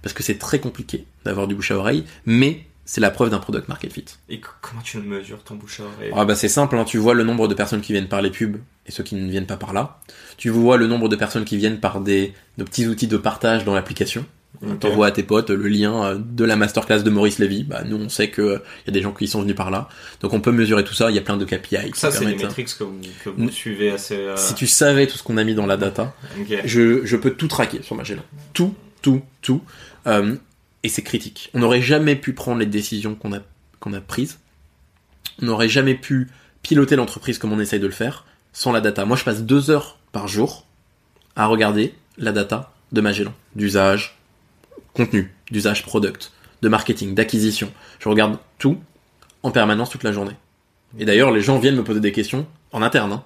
Parce que c'est très compliqué d'avoir du bouche à oreille, mais c'est la preuve d'un product market fit. Et comment tu le mesures ton bouche à oreille Ah bah c'est simple, hein, tu vois le nombre de personnes qui viennent par les pubs et ceux qui ne viennent pas par là. Tu vois le nombre de personnes qui viennent par des de petits outils de partage dans l'application. Ok. T'envoies à tes potes le lien euh, de la masterclass de Maurice Lévy. Bah nous on sait euh, y a des gens qui sont venus par là. Donc on peut mesurer tout ça, il y a plein de KPI. Ça, c'est les hein. métriques que vous, que vous suivez assez. euh, Si tu savais tout ce qu'on a mis dans la data, je peux tout traquer sur Magellan. Tout, tout, tout. Euh, et c'est critique. On n'aurait jamais pu prendre les décisions qu'on a, qu'on a prises. On n'aurait jamais pu piloter l'entreprise comme on essaye de le faire sans la data. Moi, je passe deux heures par jour à regarder la data de Magellan. D'usage, contenu, d'usage product, de marketing, d'acquisition. Je regarde tout en permanence toute la journée. Et d'ailleurs, les gens viennent me poser des questions en interne hein,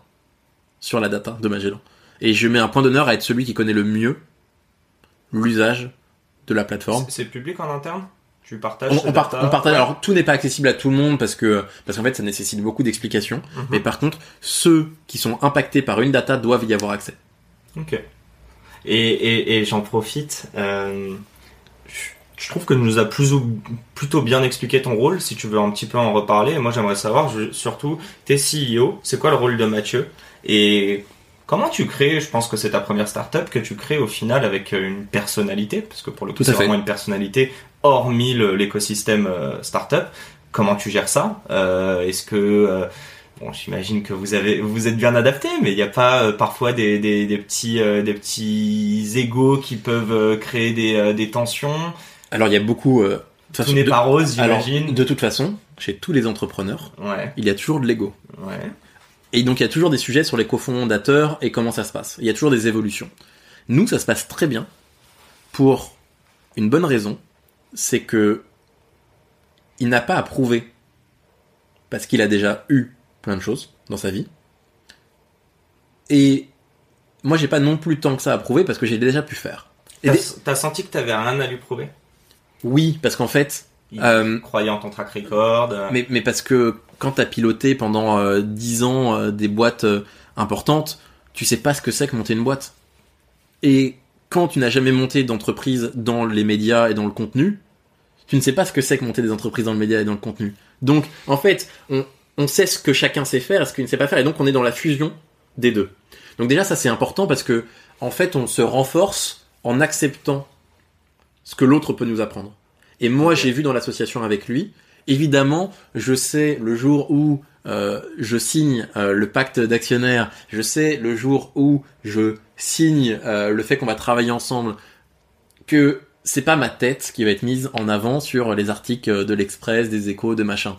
sur la data de Magellan. Et je mets un point d'honneur à être celui qui connaît le mieux l'usage de la plateforme. C'est public en interne? Tu partages on, on, partage. Alors tout n'est pas accessible à tout le monde parce que parce qu'en fait ça nécessite beaucoup d'explications. Mhm. Mais par contre, ceux qui sont impactés par une data doivent y avoir accès. Ok. Et, et, et j'en profite. Euh, je trouve que nous a plus ou, plutôt bien expliqué ton rôle. Si tu veux un petit peu en reparler, moi j'aimerais savoir je, surtout t'es CEO. C'est quoi le rôle de Mathieu? Et Comment tu crées, je pense que c'est ta première startup que tu crées au final avec euh, une personnalité, parce que pour le coup c'est vraiment une personnalité hormis l'écosystème euh, startup. Comment tu gères ça? Euh, Est-ce que bon, j'imagine que vous avez vous êtes bien adapté, mais il n'y a pas parfois des, des, des petits des petits égos qui peuvent créer des, des tensions? Alors il y a beaucoup. Tout n'est pas rose, j'imagine. De toute façon, chez tous les entrepreneurs, ouais. il y a toujours de l'ego. Ouais. Et donc il y a toujours des sujets sur les cofondateurs et comment ça se passe. Il y a toujours des évolutions. Nous, ça se passe très bien pour une bonne raison, c'est que il n'a pas à prouver parce qu'il a déjà eu plein de choses dans sa vie. Et moi, j'ai pas non plus tant que ça à prouver parce que j'ai déjà pu faire. T'as senti que t'avais rien à lui prouver? Oui, parce qu'en fait, euh, croyait en ton track record. Euh. Mais, mais parce que quand t'as piloté pendant euh, 10 ans euh, des boîtes importantes, tu sais pas ce que c'est que monter une boîte. Et quand tu n'as jamais monté d'entreprise dans les médias et dans le contenu, tu ne sais pas ce que c'est que monter des entreprises dans le média et dans le contenu. Donc, en fait, on, on sait ce que chacun sait faire et ce qu'il ne sait pas faire, et donc on est dans la fusion des deux. Donc déjà, ça c'est important parce que, en fait, on se renforce en acceptant ce que l'autre peut nous apprendre. Et moi, j'ai vu dans l'association avec lui, évidemment, je sais le jour où euh, je signe euh, le pacte d'actionnaires, je sais le jour où je signe euh, le fait qu'on va travailler ensemble, que c'est pas ma tête qui va être mise en avant sur les articles de l'Express, des Échos, de machin.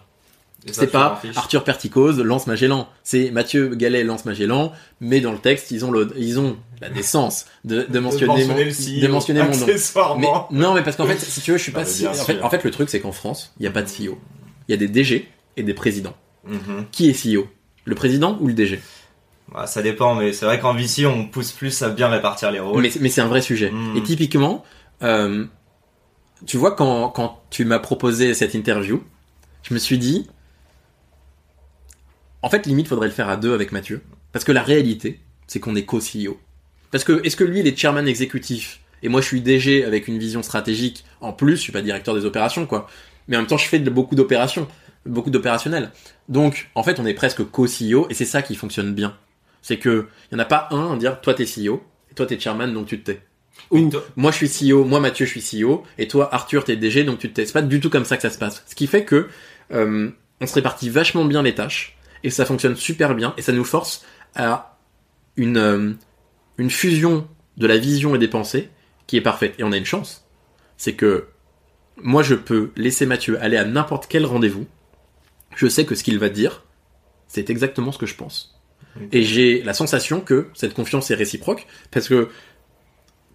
C'est pas Arthur Perticose lance Magellan. C'est Mathieu Gallet lance Magellan, mais dans le texte, ils ont le, ils ont la décence de, de mentionner, mon, de mentionner mon nom. non, mais parce qu'en fait, si tu veux, je suis pas si, en fait, en fait, le truc, c'est qu'en France, il n'y a pas de CEO. Il y a des DG et des présidents. Mhm. Qui est CEO? Le président ou le DG? Bah, ça dépend, mais c'est vrai qu'en VC, on pousse plus à bien répartir les rôles. Mais, mais c'est un vrai sujet. Mhm. Et typiquement, euh, tu vois, quand, quand tu m'as proposé cette interview, je me suis dit, en fait, limite, faudrait le faire à deux avec Mathieu. Parce que la réalité, c'est qu'on est co-CEO. Parce que, est-ce que lui, il est chairman exécutif et moi, je suis DG avec une vision stratégique. En plus, je suis pas directeur des opérations, quoi. Mais en même temps, je fais de, beaucoup d'opérations, beaucoup d'opérationnels. Donc, en fait, on est presque co-CEO et c'est ça qui fonctionne bien. C'est que, il y en a pas un à dire, toi, t'es CEO et toi, t'es chairman, donc tu te tais. Ou, moi, je suis CEO, moi, Mathieu, je suis CEO et toi, Arthur, t'es DG, donc tu te tais. C'est pas du tout comme ça que ça se passe. Ce qui fait que, euh, on se répartit vachement bien les tâches et ça fonctionne super bien et ça nous force à une, euh, une fusion de la vision et des pensées qui est parfaite. Et on a une chance, c'est que moi je peux laisser Mathieu aller à n'importe quel rendez-vous, je sais que ce qu'il va dire, c'est exactement ce que je pense. Et j'ai la sensation que cette confiance est réciproque, parce que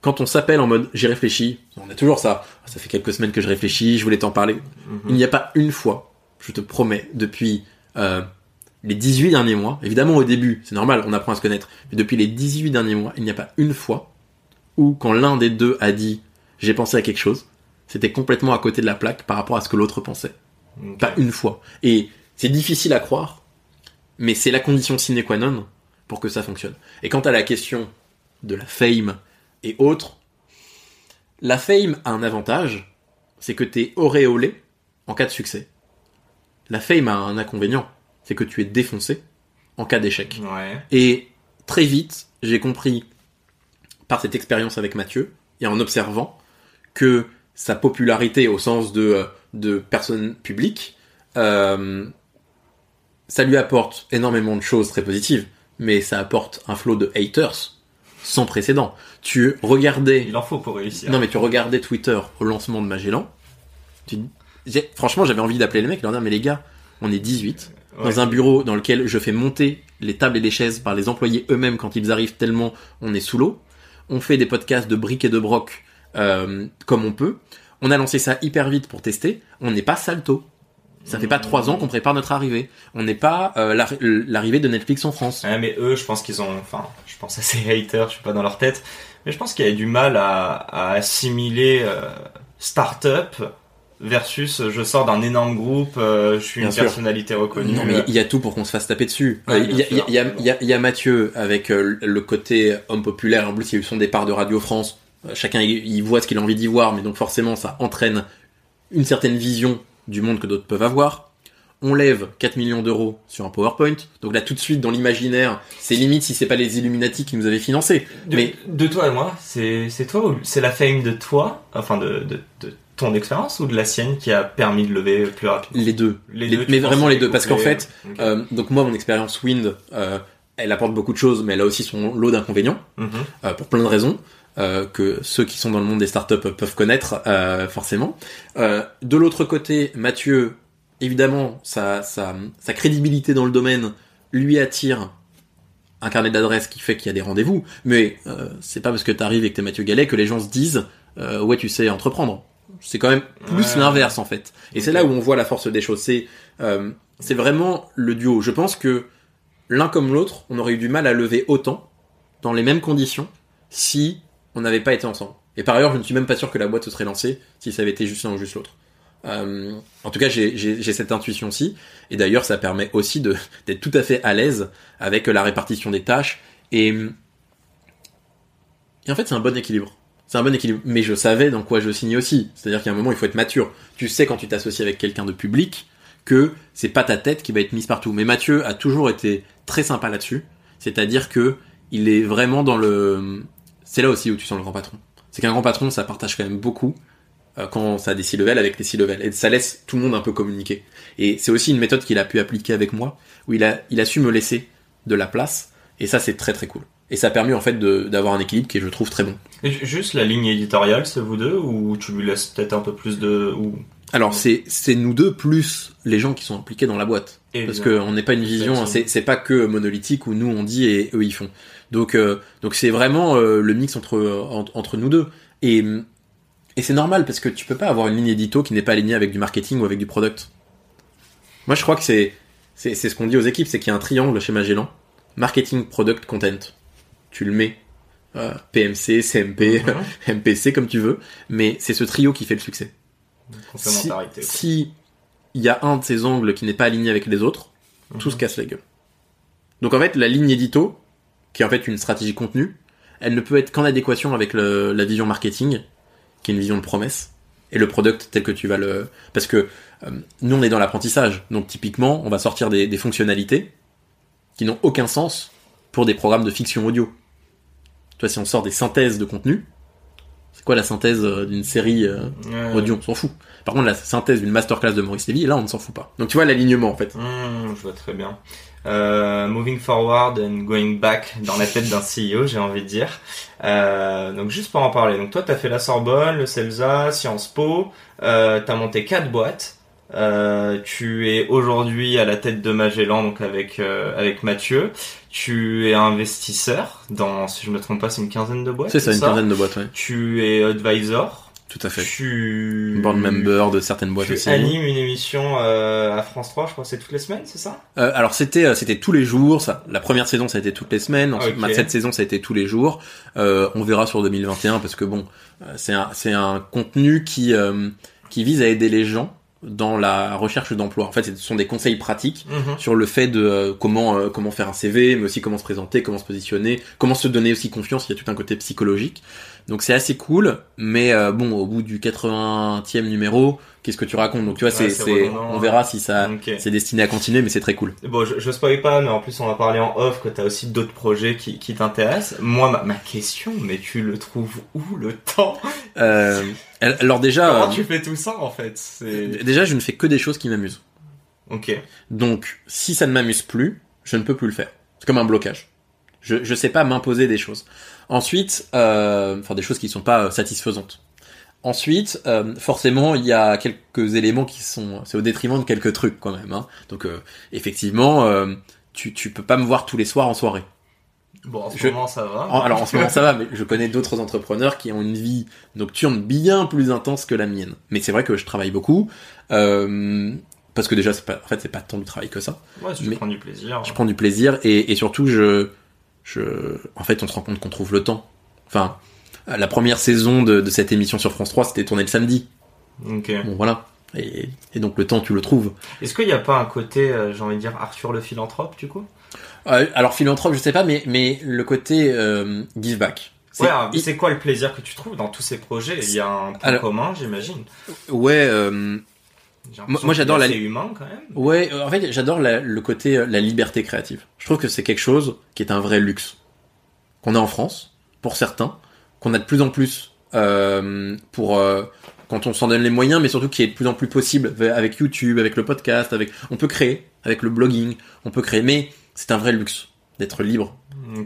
quand on s'appelle en mode j'ai réfléchi, on a toujours ça, ça fait quelques semaines que je réfléchis, je voulais t'en parler. Mhm. Il n'y a pas une fois, je te promets, depuis euh, les 18 derniers mois, évidemment au début, c'est normal, on apprend à se connaître, mais depuis les 18 derniers mois, il n'y a pas une fois où quand l'un des deux a dit j'ai pensé à quelque chose, c'était complètement à côté de la plaque par rapport à ce que l'autre pensait. Pas une fois. Et c'est difficile à croire, mais c'est la condition sine qua non pour que ça fonctionne. Et quant à la question de la fame et autres, la fame a un avantage, c'est que t'es auréolé en cas de succès. La fame a un inconvénient, c'est que tu es défoncé en cas d'échec. Et très vite, j'ai compris par cette expérience avec Mathieu et en observant que sa popularité au sens de, euh, de personne publique, euh, ça lui apporte énormément de choses très positives, mais ça apporte un flot de haters sans précédent. Tu regardais... Il en faut pour réussir. Non mais tu regardais Twitter au lancement de Magellan, tu... franchement j'avais envie d'appeler les mecs et leur dire mais les gars, on est 18, dans un bureau dans lequel je fais monter les tables et les chaises par les employés eux-mêmes quand ils arrivent tellement on est sous l'eau. On fait des podcasts de briques et de broc euh, comme on peut. On a lancé ça hyper vite pour tester. On n'est pas salto. Ça fait pas trois ans qu'on prépare notre arrivée. On n'est pas euh, l'arri- l'arrivée de Netflix en France. Ouais, mais eux, je pense qu'ils ont, enfin, je pense à ces haters, je suis pas dans leur tête, mais je pense qu'il y a du mal à, à assimiler euh, start-up versus euh, je sors d'un énorme groupe, euh, je suis Bien une sûr. personnalité reconnue. Non, mais il y a tout pour qu'on se fasse taper dessus. Ouais, Euh, Il y, a- y y y Mathieu avec euh, le côté homme populaire. En plus, il y a eu son départ de Radio France. Euh, Chacun il, voit ce qu'il a envie d'y voir, mais donc forcément, ça entraîne une certaine vision du monde que d'autres peuvent avoir. On lève 4 millions d'euros sur un PowerPoint. Donc là, tout de suite, dans l'imaginaire, c'est limite si c'est pas les Illuminati qui nous avaient financé. De, Mais de toi et moi, c'est c'est toi ou c'est la fame de toi, enfin de, de, de ton expérience ou de la sienne qui a permis de lever plus rapidement les deux. Les deux, mais vraiment les deux, parce qu'en fait, euh, donc moi, mon expérience Wind, euh, elle apporte beaucoup de choses, mais elle a aussi son lot d'inconvénients. Mhm. euh, pour plein de raisons que ceux qui sont dans le monde des startups peuvent connaître forcément. De l'autre côté, Mathieu, évidemment, sa, sa, sa crédibilité dans le domaine lui attire un carnet d'adresses qui fait qu'il y a des rendez-vous, mais c'est pas parce que t'arrives et que t'es Mathieu Gallet que les gens se disent ouais tu sais entreprendre. C'est quand même plus Ouais. l'inverse en fait. Et c'est là où on voit la force des choses. C'est euh, c'est vraiment le duo. Je pense que l'un comme l'autre, on aurait eu du mal à lever autant dans les mêmes conditions si on n'avait pas été ensemble. Et par ailleurs, je ne suis même pas sûr que la boîte se serait lancée si ça avait été juste l'un ou juste l'autre. Euh, en tout cas, j'ai- cette intuition-ci. Et d'ailleurs, ça permet aussi d'être tout à fait à l'aise avec la répartition des tâches. Et, et en fait, c'est un bon équilibre. C'est un bon équilibre. Mais je savais dans quoi je signais aussi. C'est-à-dire qu'à un moment, il faut être mature. Tu sais quand tu t'associes avec quelqu'un de public que c'est pas ta tête qui va être mise partout. Mais Mathieu a toujours été très sympa là-dessus. C'est-à-dire que il est vraiment dans le... C'est là aussi où tu sens le grand patron. C'est qu'un grand patron, ça partage quand même beaucoup euh, quand ça a des C-level avec les C-level. Et ça laisse tout le monde un peu communiquer. Et c'est aussi une méthode qu'il a pu appliquer avec moi, où il il a su me laisser de la place. Et ça, c'est très très cool. Et ça a permis en fait d'avoir un équilibre qui est, je trouve, très bon. Et Juste la ligne éditoriale, c'est vous deux ou tu lui laisses peut-être un peu plus de ou? Alors, c'est c'est nous deux plus les gens qui sont impliqués dans la boîte. Parce qu'on n'est pas une vision, hein, c'est pas que monolithique où nous on dit et eux ils font. Donc euh, donc c'est vraiment euh, le mix entre en- entre nous deux. Et et c'est normal parce que tu peux pas avoir une ligne édito qui n'est pas alignée avec du marketing ou avec du product. Moi je crois que c'est c'est c'est ce qu'on dit aux équipes, c'est qu'il y a un triangle chez Magellan, marketing, product, content. Tu le mets euh, PMC, CMP, Mhm. MPC comme tu veux, mais c'est ce trio qui fait le succès. Si, il y a un de ces angles qui n'est pas aligné avec les autres, tout se casse la gueule. Donc en fait, la ligne édito, qui est en fait une stratégie contenue, elle ne peut être qu'en adéquation avec le- la vision marketing, qui est une vision de promesse, et le product tel que tu vas le... Parce que euh, nous, on est dans l'apprentissage. Donc typiquement, on va sortir des, des fonctionnalités qui n'ont aucun sens pour des programmes de fiction audio. Toi, si on sort des synthèses de contenu, c'est quoi la synthèse euh, d'une série euh, Ouais. audio, on s'en fout. Par contre, la synthèse d'une masterclass de Maurice Lévy, là, on ne s'en fout pas. Donc tu vois l'alignement, en fait. Hmm, je vois très bien. Euh, moving forward and going back dans la tête d'un CEO, j'ai envie de dire. Euh, donc juste pour en parler. Donc toi, t'as fait la Sorbonne, le CELSA, Sciences Po. Euh, t'as monté quatre boîtes. Euh, tu es aujourd'hui à la tête de Magellan, donc avec avec Mathieu. Tu es investisseur dans, si je me trompe pas, c'est une quinzaine de boîtes. C'est ça, une quinzaine de boîtes, ouais. Tu es advisor. Tout à fait. Tu Board member de certaines boîtes tu aussi. animes une émission euh, à France 3, je crois c'est toutes les semaines, c'est ça? Euh, alors c'était euh, c'était tous les jours. Ça, la première saison ça a été toutes les semaines. Ensuite, Ok. ma- cette saison ça a été tous les jours. Euh, on verra sur 2021 parce que bon, euh, c'est un c'est un contenu qui euh, qui vise à aider les gens dans la recherche d'emploi. En fait, ce sont des conseils pratiques Mhm. sur le fait de euh, comment euh, comment faire un CV, mais aussi comment se présenter, comment se positionner, comment se donner aussi confiance. Il y a tout un côté psychologique. Donc c'est assez cool, mais euh, bon, au bout du 80e numéro, qu'est-ce que tu racontes Donc tu vois, Ouais, c'est on verra si ça c'est destiné à continuer, mais c'est très cool. Bon, je, je spoil pas, mais en plus on va parler en off que t'as aussi d'autres projets qui, qui t'intéressent. Moi, ma, ma question, mais tu le trouves où le temps? Euh, alors déjà, Comment euh, tu fais tout ça en fait? Déjà, je ne fais que des choses qui m'amusent. ok. Donc, si ça ne m'amuse plus, je ne peux plus le faire. C'est comme un blocage. Je je sais pas m'imposer des choses. Ensuite, euh, enfin des choses qui sont pas euh, satisfaisantes. Ensuite, euh, forcément, il y a quelques éléments qui sont, c'est au détriment de quelques trucs quand même. Hein. Donc, euh, effectivement, euh, tu tu peux pas me voir tous les soirs en soirée. Bon, en ce Je- moment ça va. En- alors en ce moment ça va, mais je connais d'autres entrepreneurs qui ont une vie nocturne bien plus intense que la mienne. Mais c'est vrai que je travaille beaucoup. Parce que déjà, c'est pas, en fait, c'est pas tant du travail que ça. Ouais, Mais- prends du plaisir. Je prends du plaisir et, et surtout, je, je, en fait, on se rend compte qu'on trouve le temps. Enfin, la première saison de, de cette émission sur France 3, c'était tourné le samedi. Ok. Bon, voilà. Et, et donc, le temps, tu le trouves. Est-ce qu'il n'y a pas un côté, euh, j'ai envie de dire, Arthur le philanthrope, du coup? Euh, alors, philanthrope, je sais pas, mais, mais le côté euh, give back. C'est- Ouais, quoi le plaisir que tu trouves dans tous ces projets? Il y a un point Alors- commun, j'imagine. ouais, euh, moi, j'adore la- humain quand même. Ouais, en fait, j'adore le côté la liberté créative. Je trouve que c'est quelque chose qui est un vrai luxe qu'on a en France pour certains, qu'on a de plus en plus euh, pour euh, quand on s'en donne les moyens, mais surtout qui est de plus en plus possible avec YouTube, avec le podcast, avec on peut créer avec le blogging, on peut créer, mais c'est un vrai luxe d'être libre,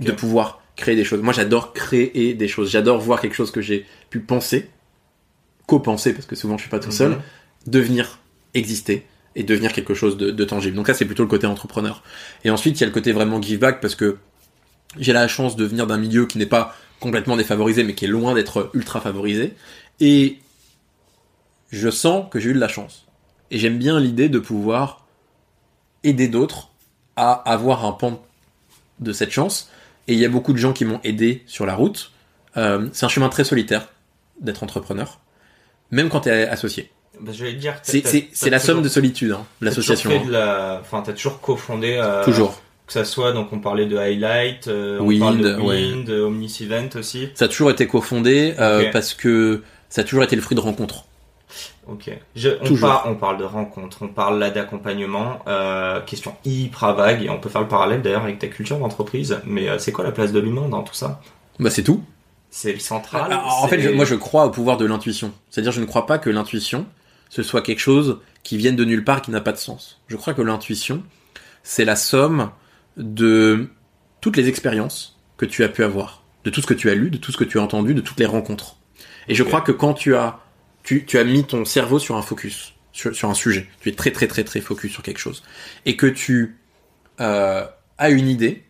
de pouvoir créer des choses. Moi, j'adore créer des choses. J'adore voir quelque chose que j'ai pu penser, co-penser parce que souvent je suis pas tout seul Mhm. devenir exister et devenir quelque chose de, de tangible. Donc ça, c'est plutôt le côté entrepreneur. Et ensuite, il y a le côté vraiment give back parce que j'ai la chance de venir d'un milieu qui n'est pas complètement défavorisé, mais qui est loin d'être ultra favorisé. Et je sens que j'ai eu de la chance. Et j'aime bien l'idée de pouvoir aider d'autres à avoir un pan de cette chance. Et il y a beaucoup de gens qui m'ont aidé sur la route. Euh, c'est un chemin très solitaire d'être entrepreneur, même quand tu es associé. Bah, je vais dire. C'est la toujours- somme de solitude, hein, l'association. hein. la... Enfin, t'as toujours cofondé. euh, Toujours. Que ça soit, donc on parlait de Highlight, euh, on Wind, parle de. Wind, euh, Omnis Event aussi. Ça a toujours été cofondé euh, parce que ça a toujours été le fruit de rencontres. Ok. Je, on, Toujours. par- on parle de rencontres, on parle là d'accompagnement. Euh, question hyper vague et on peut faire le parallèle d'ailleurs avec ta culture d'entreprise. Mais c'est quoi la place de l'humain dans tout ça? Bah c'est tout. C'est le central. Alors, en fait, je- moi je crois au pouvoir de l'intuition. C'est-à-dire je ne crois pas que l'intuition ce soit quelque chose qui vienne de nulle part qui n'a pas de sens. Je crois que l'intuition c'est la somme de toutes les expériences que tu as pu avoir, de tout ce que tu as lu, de tout ce que tu as entendu, de toutes les rencontres. Et je crois que quand tu as tu, tu as mis ton cerveau sur un focus, sur, sur un sujet, tu es très très très très focus sur quelque chose, et que tu euh, as une idée,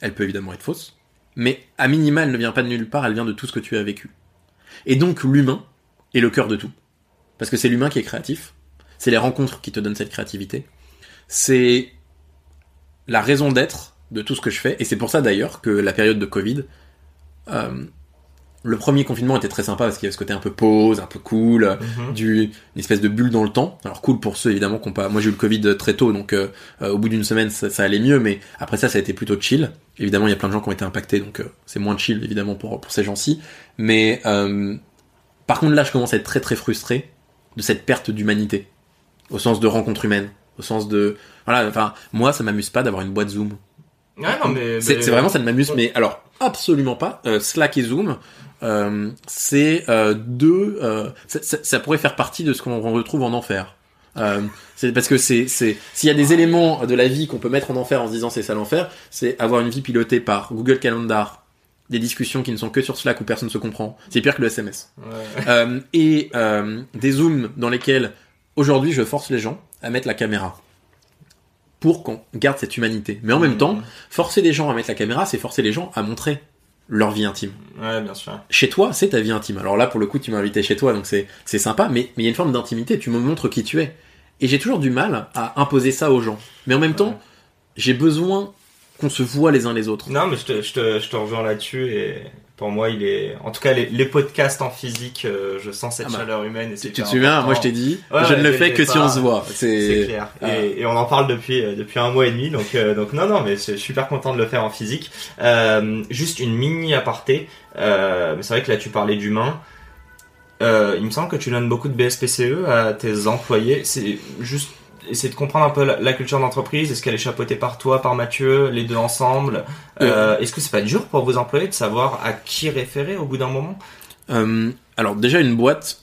elle peut évidemment être fausse, mais à minima, elle ne vient pas de nulle part, elle vient de tout ce que tu as vécu. Et donc l'humain est le cœur de tout. Parce que c'est l'humain qui est créatif, c'est les rencontres qui te donnent cette créativité, c'est la raison d'être de tout ce que je fais, et c'est pour ça d'ailleurs que la période de Covid, euh, le premier confinement était très sympa parce qu'il y avait ce côté un peu pause, un peu cool, du, une espèce de bulle dans le temps. Alors cool pour ceux évidemment qui ont pas. Moi j'ai eu le Covid très tôt, donc euh, euh, au bout d'une semaine ça, ça allait mieux, mais après ça ça a été plutôt chill. Évidemment il y a plein de gens qui ont été impactés, donc euh, c'est moins chill évidemment pour pour ces gens-ci. Mais euh, par contre là je commence à être très très frustré de cette perte d'humanité, au sens de rencontre humaine, au sens de voilà. Enfin moi ça m'amuse pas d'avoir une boîte Zoom. Ouais, non, mais. C'est mais- vraiment ça ne m'amuse, mais alors absolument pas. Euh, Slack et Zoom, euh, c'est euh, deux. euh, ça, ça- ça pourrait faire partie de ce qu'on retrouve en enfer. Euh, c'est parce que c'est c'est s'il y a des éléments de la vie qu'on peut mettre en enfer en se disant c'est ça l'enfer, c'est avoir une vie pilotée par Google Calendar, des discussions qui ne sont que sur Slack où personne ne se comprend. C'est pire que le SMS. Ouais. Euh, et euh, des zooms dans lesquels aujourd'hui je force les gens à mettre la caméra pour qu'on garde cette humanité. Mais en même Mhm. temps, forcer les gens à mettre la caméra, c'est forcer les gens à montrer leur vie intime. Ouais, bien sûr. Chez toi, c'est ta vie intime. Alors là, pour le coup, tu m'as invité chez toi, donc c'est sympa, mais mais il y a une forme d'intimité. Tu me montres qui tu es. Et j'ai toujours du mal à imposer ça aux gens. Mais en même temps, j'ai besoin qu'on se voit les uns les autres. Non, mais je te, je te, je te rejoins là-dessus et pour moi, il est. En tout cas, les, les podcasts en physique, euh, je sens cette Ah bah, chaleur humaine et Tu, te souviens, moi je t'ai dit, Ouais, je ne le fais que si on se voit. C'est clair. Ah. Et, et on en parle depuis euh, depuis un mois et demi, donc euh, donc non non, mais je suis super content de le faire en physique. Euh, juste une mini aparté. Mais c'est vrai que là, tu parlais d'humain. Il me semble que tu donnes beaucoup de BSPCE à tes employés. C'est juste essayer de comprendre un peu la, la culture d'entreprise. Est-ce qu'elle est chapeautée par toi, par Mathieu, les deux ensemble Euh, Est-ce que c'est pas dur pour vos employés de savoir à qui référer au bout d'un moment? Euh, alors déjà une boîte,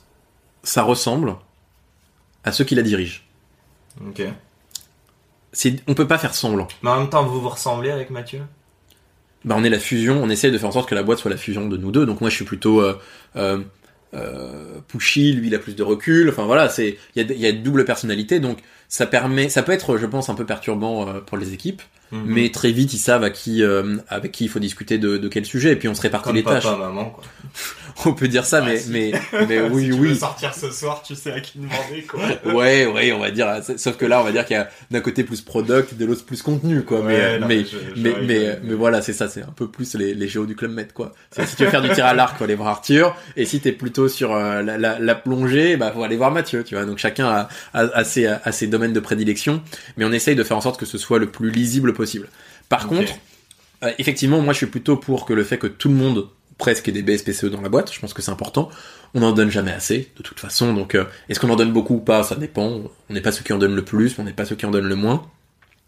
ça ressemble à ceux qui la dirigent. Ok. On peut pas faire semblant. Mais en même temps, vous vous ressemblez avec Mathieu? Bah, on est la fusion, on essaie de faire en sorte que la boîte soit la fusion de nous deux. Donc moi je suis plutôt euh, euh, pushy, lui il a plus de recul. Enfin voilà, c'est il y a, y a double personnalité. Donc ça permet, ça peut être, je pense, un peu perturbant euh, pour les équipes, Mhm. mais très vite ils savent à qui, euh, avec qui il faut discuter de, de quel sujet, et puis on se répartit Comme les papa, tâches. maman, quoi. On peut dire ça, Ah, mais, si. mais, mais oui, si tu oui. veux sortir ce soir, tu sais à qui demander, quoi. Ouais, ouais, on va dire. Sauf que là, on va dire qu'il y a d'un côté plus product, de l'autre plus contenu, quoi. mais, Ouais, non, mais, je- je mais, mais, mais voilà, c'est ça, c'est un peu plus les, les géos du Club Med, quoi. Si tu veux faire du tir à l'arc, faut aller voir Arthur, et si t'es plutôt sur euh, la, la, la plongée, bah faut aller voir Mathieu, tu vois. Donc chacun a, a, a ses, a ses domaines de prédilection, mais on essaye de faire en sorte que ce soit le plus lisible possible. Par contre, euh, effectivement, moi je suis plutôt pour que le fait que tout le monde presque ait des BSPCE dans la boîte, je pense que c'est important. On n'en donne jamais assez, de toute façon. Donc, euh, est-ce qu'on en donne beaucoup ou pas? Ça dépend. On n'est pas ceux qui en donnent le plus, on n'est pas ceux qui en donnent le moins.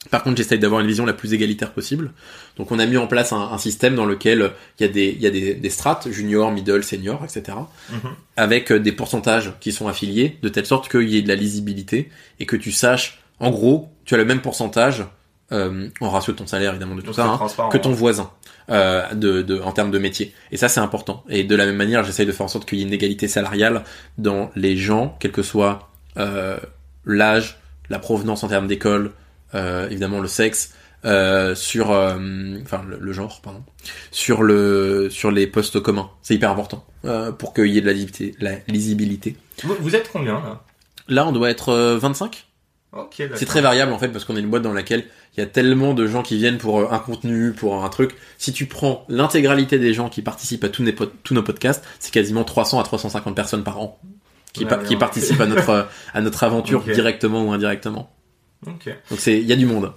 Par contre, j'essaye d'avoir une vision la plus égalitaire possible. Donc, on a mis en place un, un système dans lequel il y a des, il y a des, des strates, junior, middle, senior, etc. Mhm. Avec euh, des pourcentages qui sont affiliés, de telle sorte qu'il y ait de la lisibilité et que tu saches, en gros, tu as le même pourcentage, euh, en ratio de ton salaire, évidemment, de tout Donc, ça, hein, que ton voisin euh, de, de, en termes de métier. Et ça, c'est important. Et de la même manière, j'essaye de faire en sorte qu'il y ait une égalité salariale dans les gens, quel que soit euh, l'âge, la provenance en termes d'école, évidemment le sexe, euh, sur, euh, enfin le, le genre, pardon, sur le, sur les postes communs. C'est hyper important euh, pour qu'il y ait de la lisibilité. La lisibilité. Vous, vous êtes combien, là? Là, on doit être euh, 25. C'est très variable en fait parce qu'on est une boîte dans laquelle il y a tellement de gens qui viennent pour euh, un contenu, pour un truc. Si tu prends l'intégralité des gens qui participent à tous, nos pod- tous nos podcasts, c'est quasiment 300 à 350 personnes par an qui, Ouais, par- ouais, qui ouais. participent à notre euh, à notre aventure directement ou indirectement. Donc c'est il y a du monde.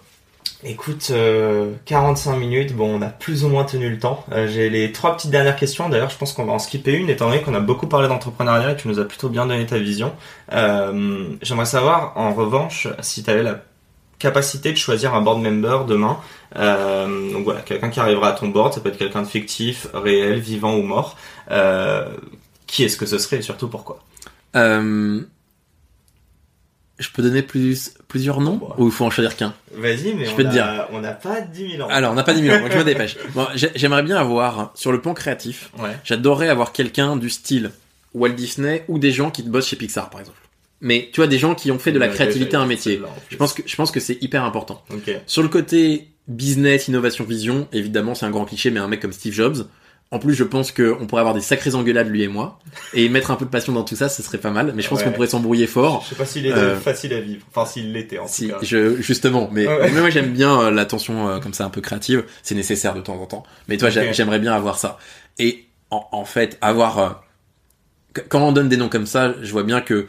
Écoute, euh, 45 minutes, bon, on a plus ou moins tenu le temps. Euh, J'ai les trois petites dernières questions. D'ailleurs, je pense qu'on va en skipper une, étant donné qu'on a beaucoup parlé d'entrepreneuriat et tu nous as plutôt bien donné ta vision. Euh, J'aimerais savoir, en revanche, si tu avais la capacité de choisir un board member demain. Euh, donc voilà, quelqu'un qui arrivera à ton board, ça peut être quelqu'un de fictif, réel, vivant ou mort. Qui est-ce que ce serait et surtout pourquoi? Je peux donner plus plusieurs noms Ouais. ou il faut en choisir qu'un? Vas-y, mais Je on peux te a- dire. on n'a pas 10 000 ans. Alors on n'a pas 10 millions, donc je me dépêche. Bon, j'aimerais bien avoir sur le plan créatif, Ouais. J'adorerais avoir quelqu'un du style Walt Disney ou des gens qui bossent chez Pixar, par exemple. Mais tu vois, des gens qui ont fait de la Ouais, créativité un métier. Je pense que je pense que c'est hyper important. Ok. Sur le côté business, innovation, vision, évidemment, c'est un grand cliché, mais un mec comme Steve Jobs. En plus, je pense qu'on pourrait avoir des sacrées engueulades lui et moi, et mettre un peu de passion dans tout ça, ce serait pas mal. Mais je pense Ouais. qu'on pourrait s'embrouiller fort. Je sais pas s'il est Euh, facile à vivre. Enfin, s'il l'était en Si, tout cas. je, justement, mais, Ouais. mais moi j'aime bien euh, l'attention euh, comme ça un peu créative, c'est nécessaire de temps en temps. Mais toi, j'aimerais bien avoir ça. Et en, en fait, avoir euh, qu- quand on donne des noms comme ça, je vois bien que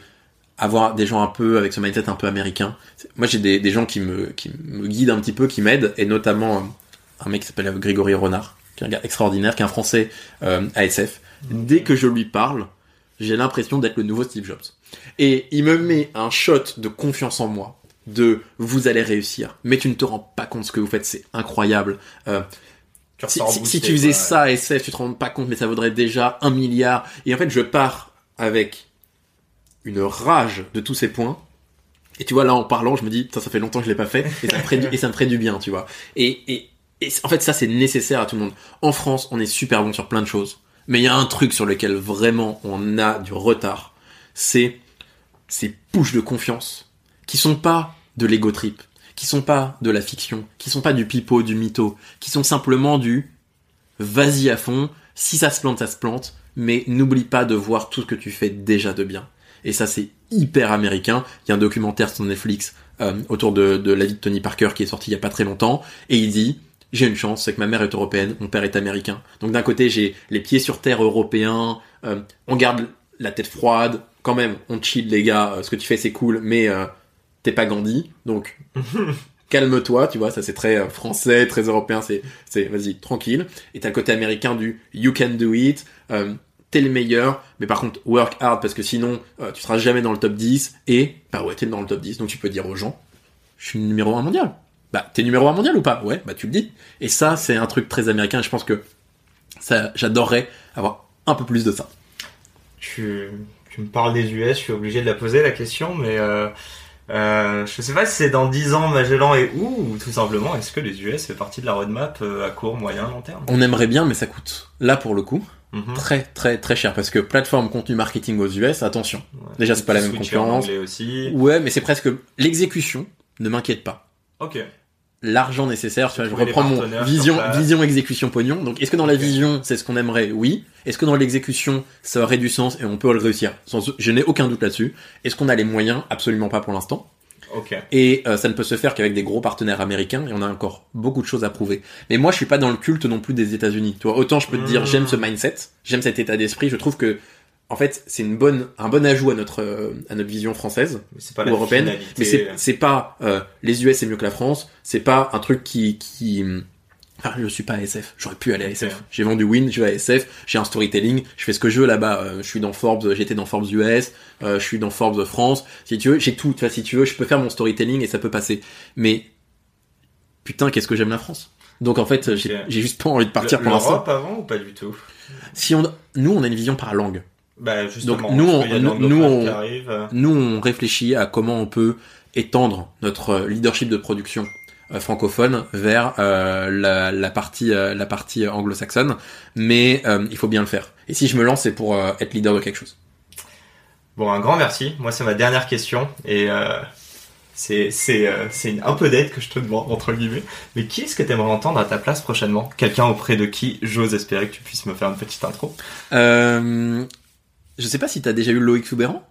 avoir des gens un peu avec ce mindset un peu américain. Moi, j'ai des, des gens qui me qui me guident un petit peu, qui m'aident, et notamment un mec qui s'appelle Grégory Renard, qui est un gars extraordinaire, qui est un Français euh, ASF. Dès que je lui parle, j'ai l'impression d'être le nouveau Steve Jobs. Et il me met un shot de confiance en moi, de vous allez réussir, mais tu ne te rends pas compte ce que vous faites, c'est incroyable. Euh, si, tu faisais quoi, ça à SF, tu te rends pas compte, mais ça vaudrait déjà un milliard. Et en fait, je pars avec une rage de tous ces points. Et tu vois, là, en parlant, je me dis, ça, ça fait longtemps que je l'ai pas fait, et ça me ferait du, et ça me ferait du bien, tu vois. Et, et, et en fait, ça, c'est nécessaire à tout le monde. En France, on est super bon sur plein de choses. Mais il y a un truc sur lequel vraiment on a du retard. C'est ces pushes de confiance qui sont pas de l'ego trip, qui sont pas de la fiction, qui sont pas du pipeau, du mytho, qui sont simplement du vas-y à fond, si ça se plante, ça se plante, mais n'oublie pas de voir tout ce que tu fais déjà de bien. Et ça, c'est hyper américain. Il y a un documentaire sur Netflix euh, autour de, de la vie de Tony Parker qui est sorti il y a pas très longtemps, et il dit j'ai une chance, c'est que ma mère est européenne, mon père est américain. Donc d'un côté, j'ai les pieds sur terre européens, euh, on garde la tête froide, quand même, on chill les gars, euh, ce que tu fais c'est cool, mais euh, t'es pas Gandhi, donc calme-toi, tu vois, ça c'est très français, très européen, c'est, c'est vas-y, tranquille. Et t'as le côté américain du you can do it, t'es le meilleur, mais par contre work hard parce que sinon tu seras jamais dans le top 10 et bah ouais t'es dans le top 10 donc tu peux dire aux gens je suis numéro 1 mondial. Bah t'es numéro 1 mondial ou pas? Ouais, bah tu le dis. Et ça c'est un truc très américain, et je pense que ça j'adorerais avoir un peu plus de ça. Tu, tu me parles des US, je suis obligé de la poser la question, mais euh, euh, je sais pas si c'est dans 10 ans Magellan est où, ou tout simplement est-ce que les US fait partie de la roadmap euh, à court, moyen, long terme? On aimerait bien mais ça coûte. Là pour le coup, Mhm. très très très cher parce que plateforme contenu marketing aux US, attention. Ouais. Déjà, c'est pas la même concurrence. aussi. Ouais, mais c'est presque l'exécution. Ne m'inquiète pas. Ok. L'argent nécessaire, tu vois, je reprends mon vision, vision, exécution, pognon. Donc, est-ce que dans la vision, c'est ce qu'on aimerait? Oui. Est-ce que dans l'exécution, ça aurait du sens et on peut le réussir? Sans, Je n'ai aucun doute là-dessus. Est-ce qu'on a les moyens? Absolument pas pour l'instant. Et euh, ça ne peut se faire qu'avec des gros partenaires américains, et on a encore beaucoup de choses à prouver. Mais moi, je suis pas dans le culte non plus des États-Unis. Tu vois, autant je peux te dire, Mm. j'aime ce mindset, j'aime cet état d'esprit. Je trouve que, en fait, c'est une bonne, un bon ajout à notre euh, à notre vision française pas ou européenne. finalité. Mais c'est c'est pas euh, les US c'est mieux que la France. C'est pas un truc qui qui Enfin, je suis pas à SF. J'aurais pu aller à SF. J'ai vendu Win, je vais à SF. J'ai un storytelling. Je fais ce que je veux là-bas. Euh, je suis dans Forbes. J'étais dans Forbes US. euh, je suis dans Forbes France. Si tu veux, j'ai tout. Tu vois, si tu veux, je peux faire mon storytelling et ça peut passer. Mais putain, qu'est-ce que j'aime la France. Donc en fait, j'ai juste pas envie de partir pour l'instant. L'Europe avant ou pas du tout? Si on, nous, on a une vision par langue. Bah justement. Donc, nous, on- nous, on- euh, Nous, on réfléchit à comment on peut étendre notre leadership de production euh, francophone vers euh, la, la partie euh, la partie anglo-saxonne, mais il faut bien le faire. Et si je me lance, c'est pour être leader de quelque chose. Bon, un grand merci. Moi, c'est ma dernière question et c'est c'est c'est un peu d'aide que je te demande entre guillemets. Mais qui est-ce que tu aimerais entendre à ta place prochainement? Quelqu'un auprès de qui j'ose espérer que tu puisses me faire une petite intro? Euh, je sais pas si t'as déjà eu Loïc Soubéran.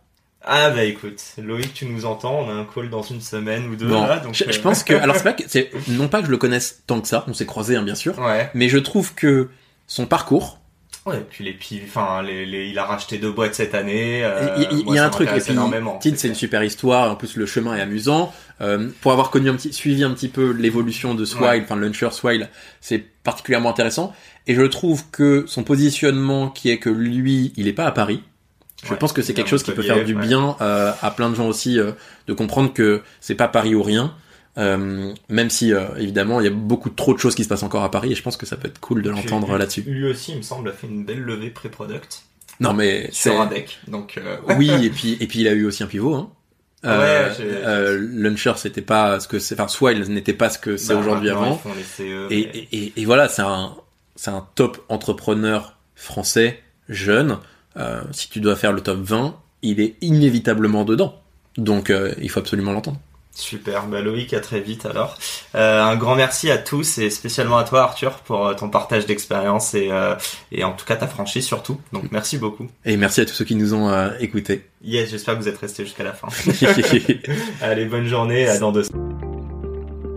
Ah bah écoute, Loïc, tu nous entends. On a un call dans une semaine ou deux Bon, là, donc. je, je euh, pense que alors c'est pas que c'est non pas que je le connaisse tant que ça, on s'est croisés hein, bien sûr, Ouais. mais je trouve que son parcours, Ouais. Puis les enfin les, les- il a racheté deux boîtes cette année. euh, Il y, a un truc, et puis. Tid, c'est une super histoire, en plus le chemin est amusant. Euh, pour avoir connu un petit, suivi un petit peu l'évolution de Swile, Ouais. enfin Launcher Swile, c'est particulièrement intéressant. Et je trouve que son positionnement, qui est que lui, il est pas à Paris, je Ouais, pense que c'est il quelque chose qui peut faire du bien euh, à plein de gens aussi, euh, de comprendre que c'est pas Paris ou rien. Euh, même si évidemment il y a beaucoup trop de choses qui se passent encore à Paris et je pense que ça peut être cool de l'entendre là-dessus. Lui aussi, il me semble, a fait une belle levée pré-product Non mais c'est deck. Donc oui et puis et puis il a eu aussi un pivot hein. Euh, euh, Launcher c'était pas ce que c'est enfin Swile n'était pas ce que c'est bah, aujourd'hui avant CE, et, mais- et, et- et voilà c'est un c'est un top entrepreneur français jeune Euh, si tu dois faire le top 20 il est inévitablement dedans donc euh, il faut absolument l'entendre Super, bah Loïc, à très vite alors. Euh, un grand merci à tous et spécialement à toi Arthur pour ton partage d'expérience et, euh, et en tout cas ta franchise surtout. Donc merci beaucoup. et merci à tous ceux qui nous ont euh, écoutés Yes, j'espère que vous êtes restés jusqu'à la fin. Allez, bonne journée, à dans deux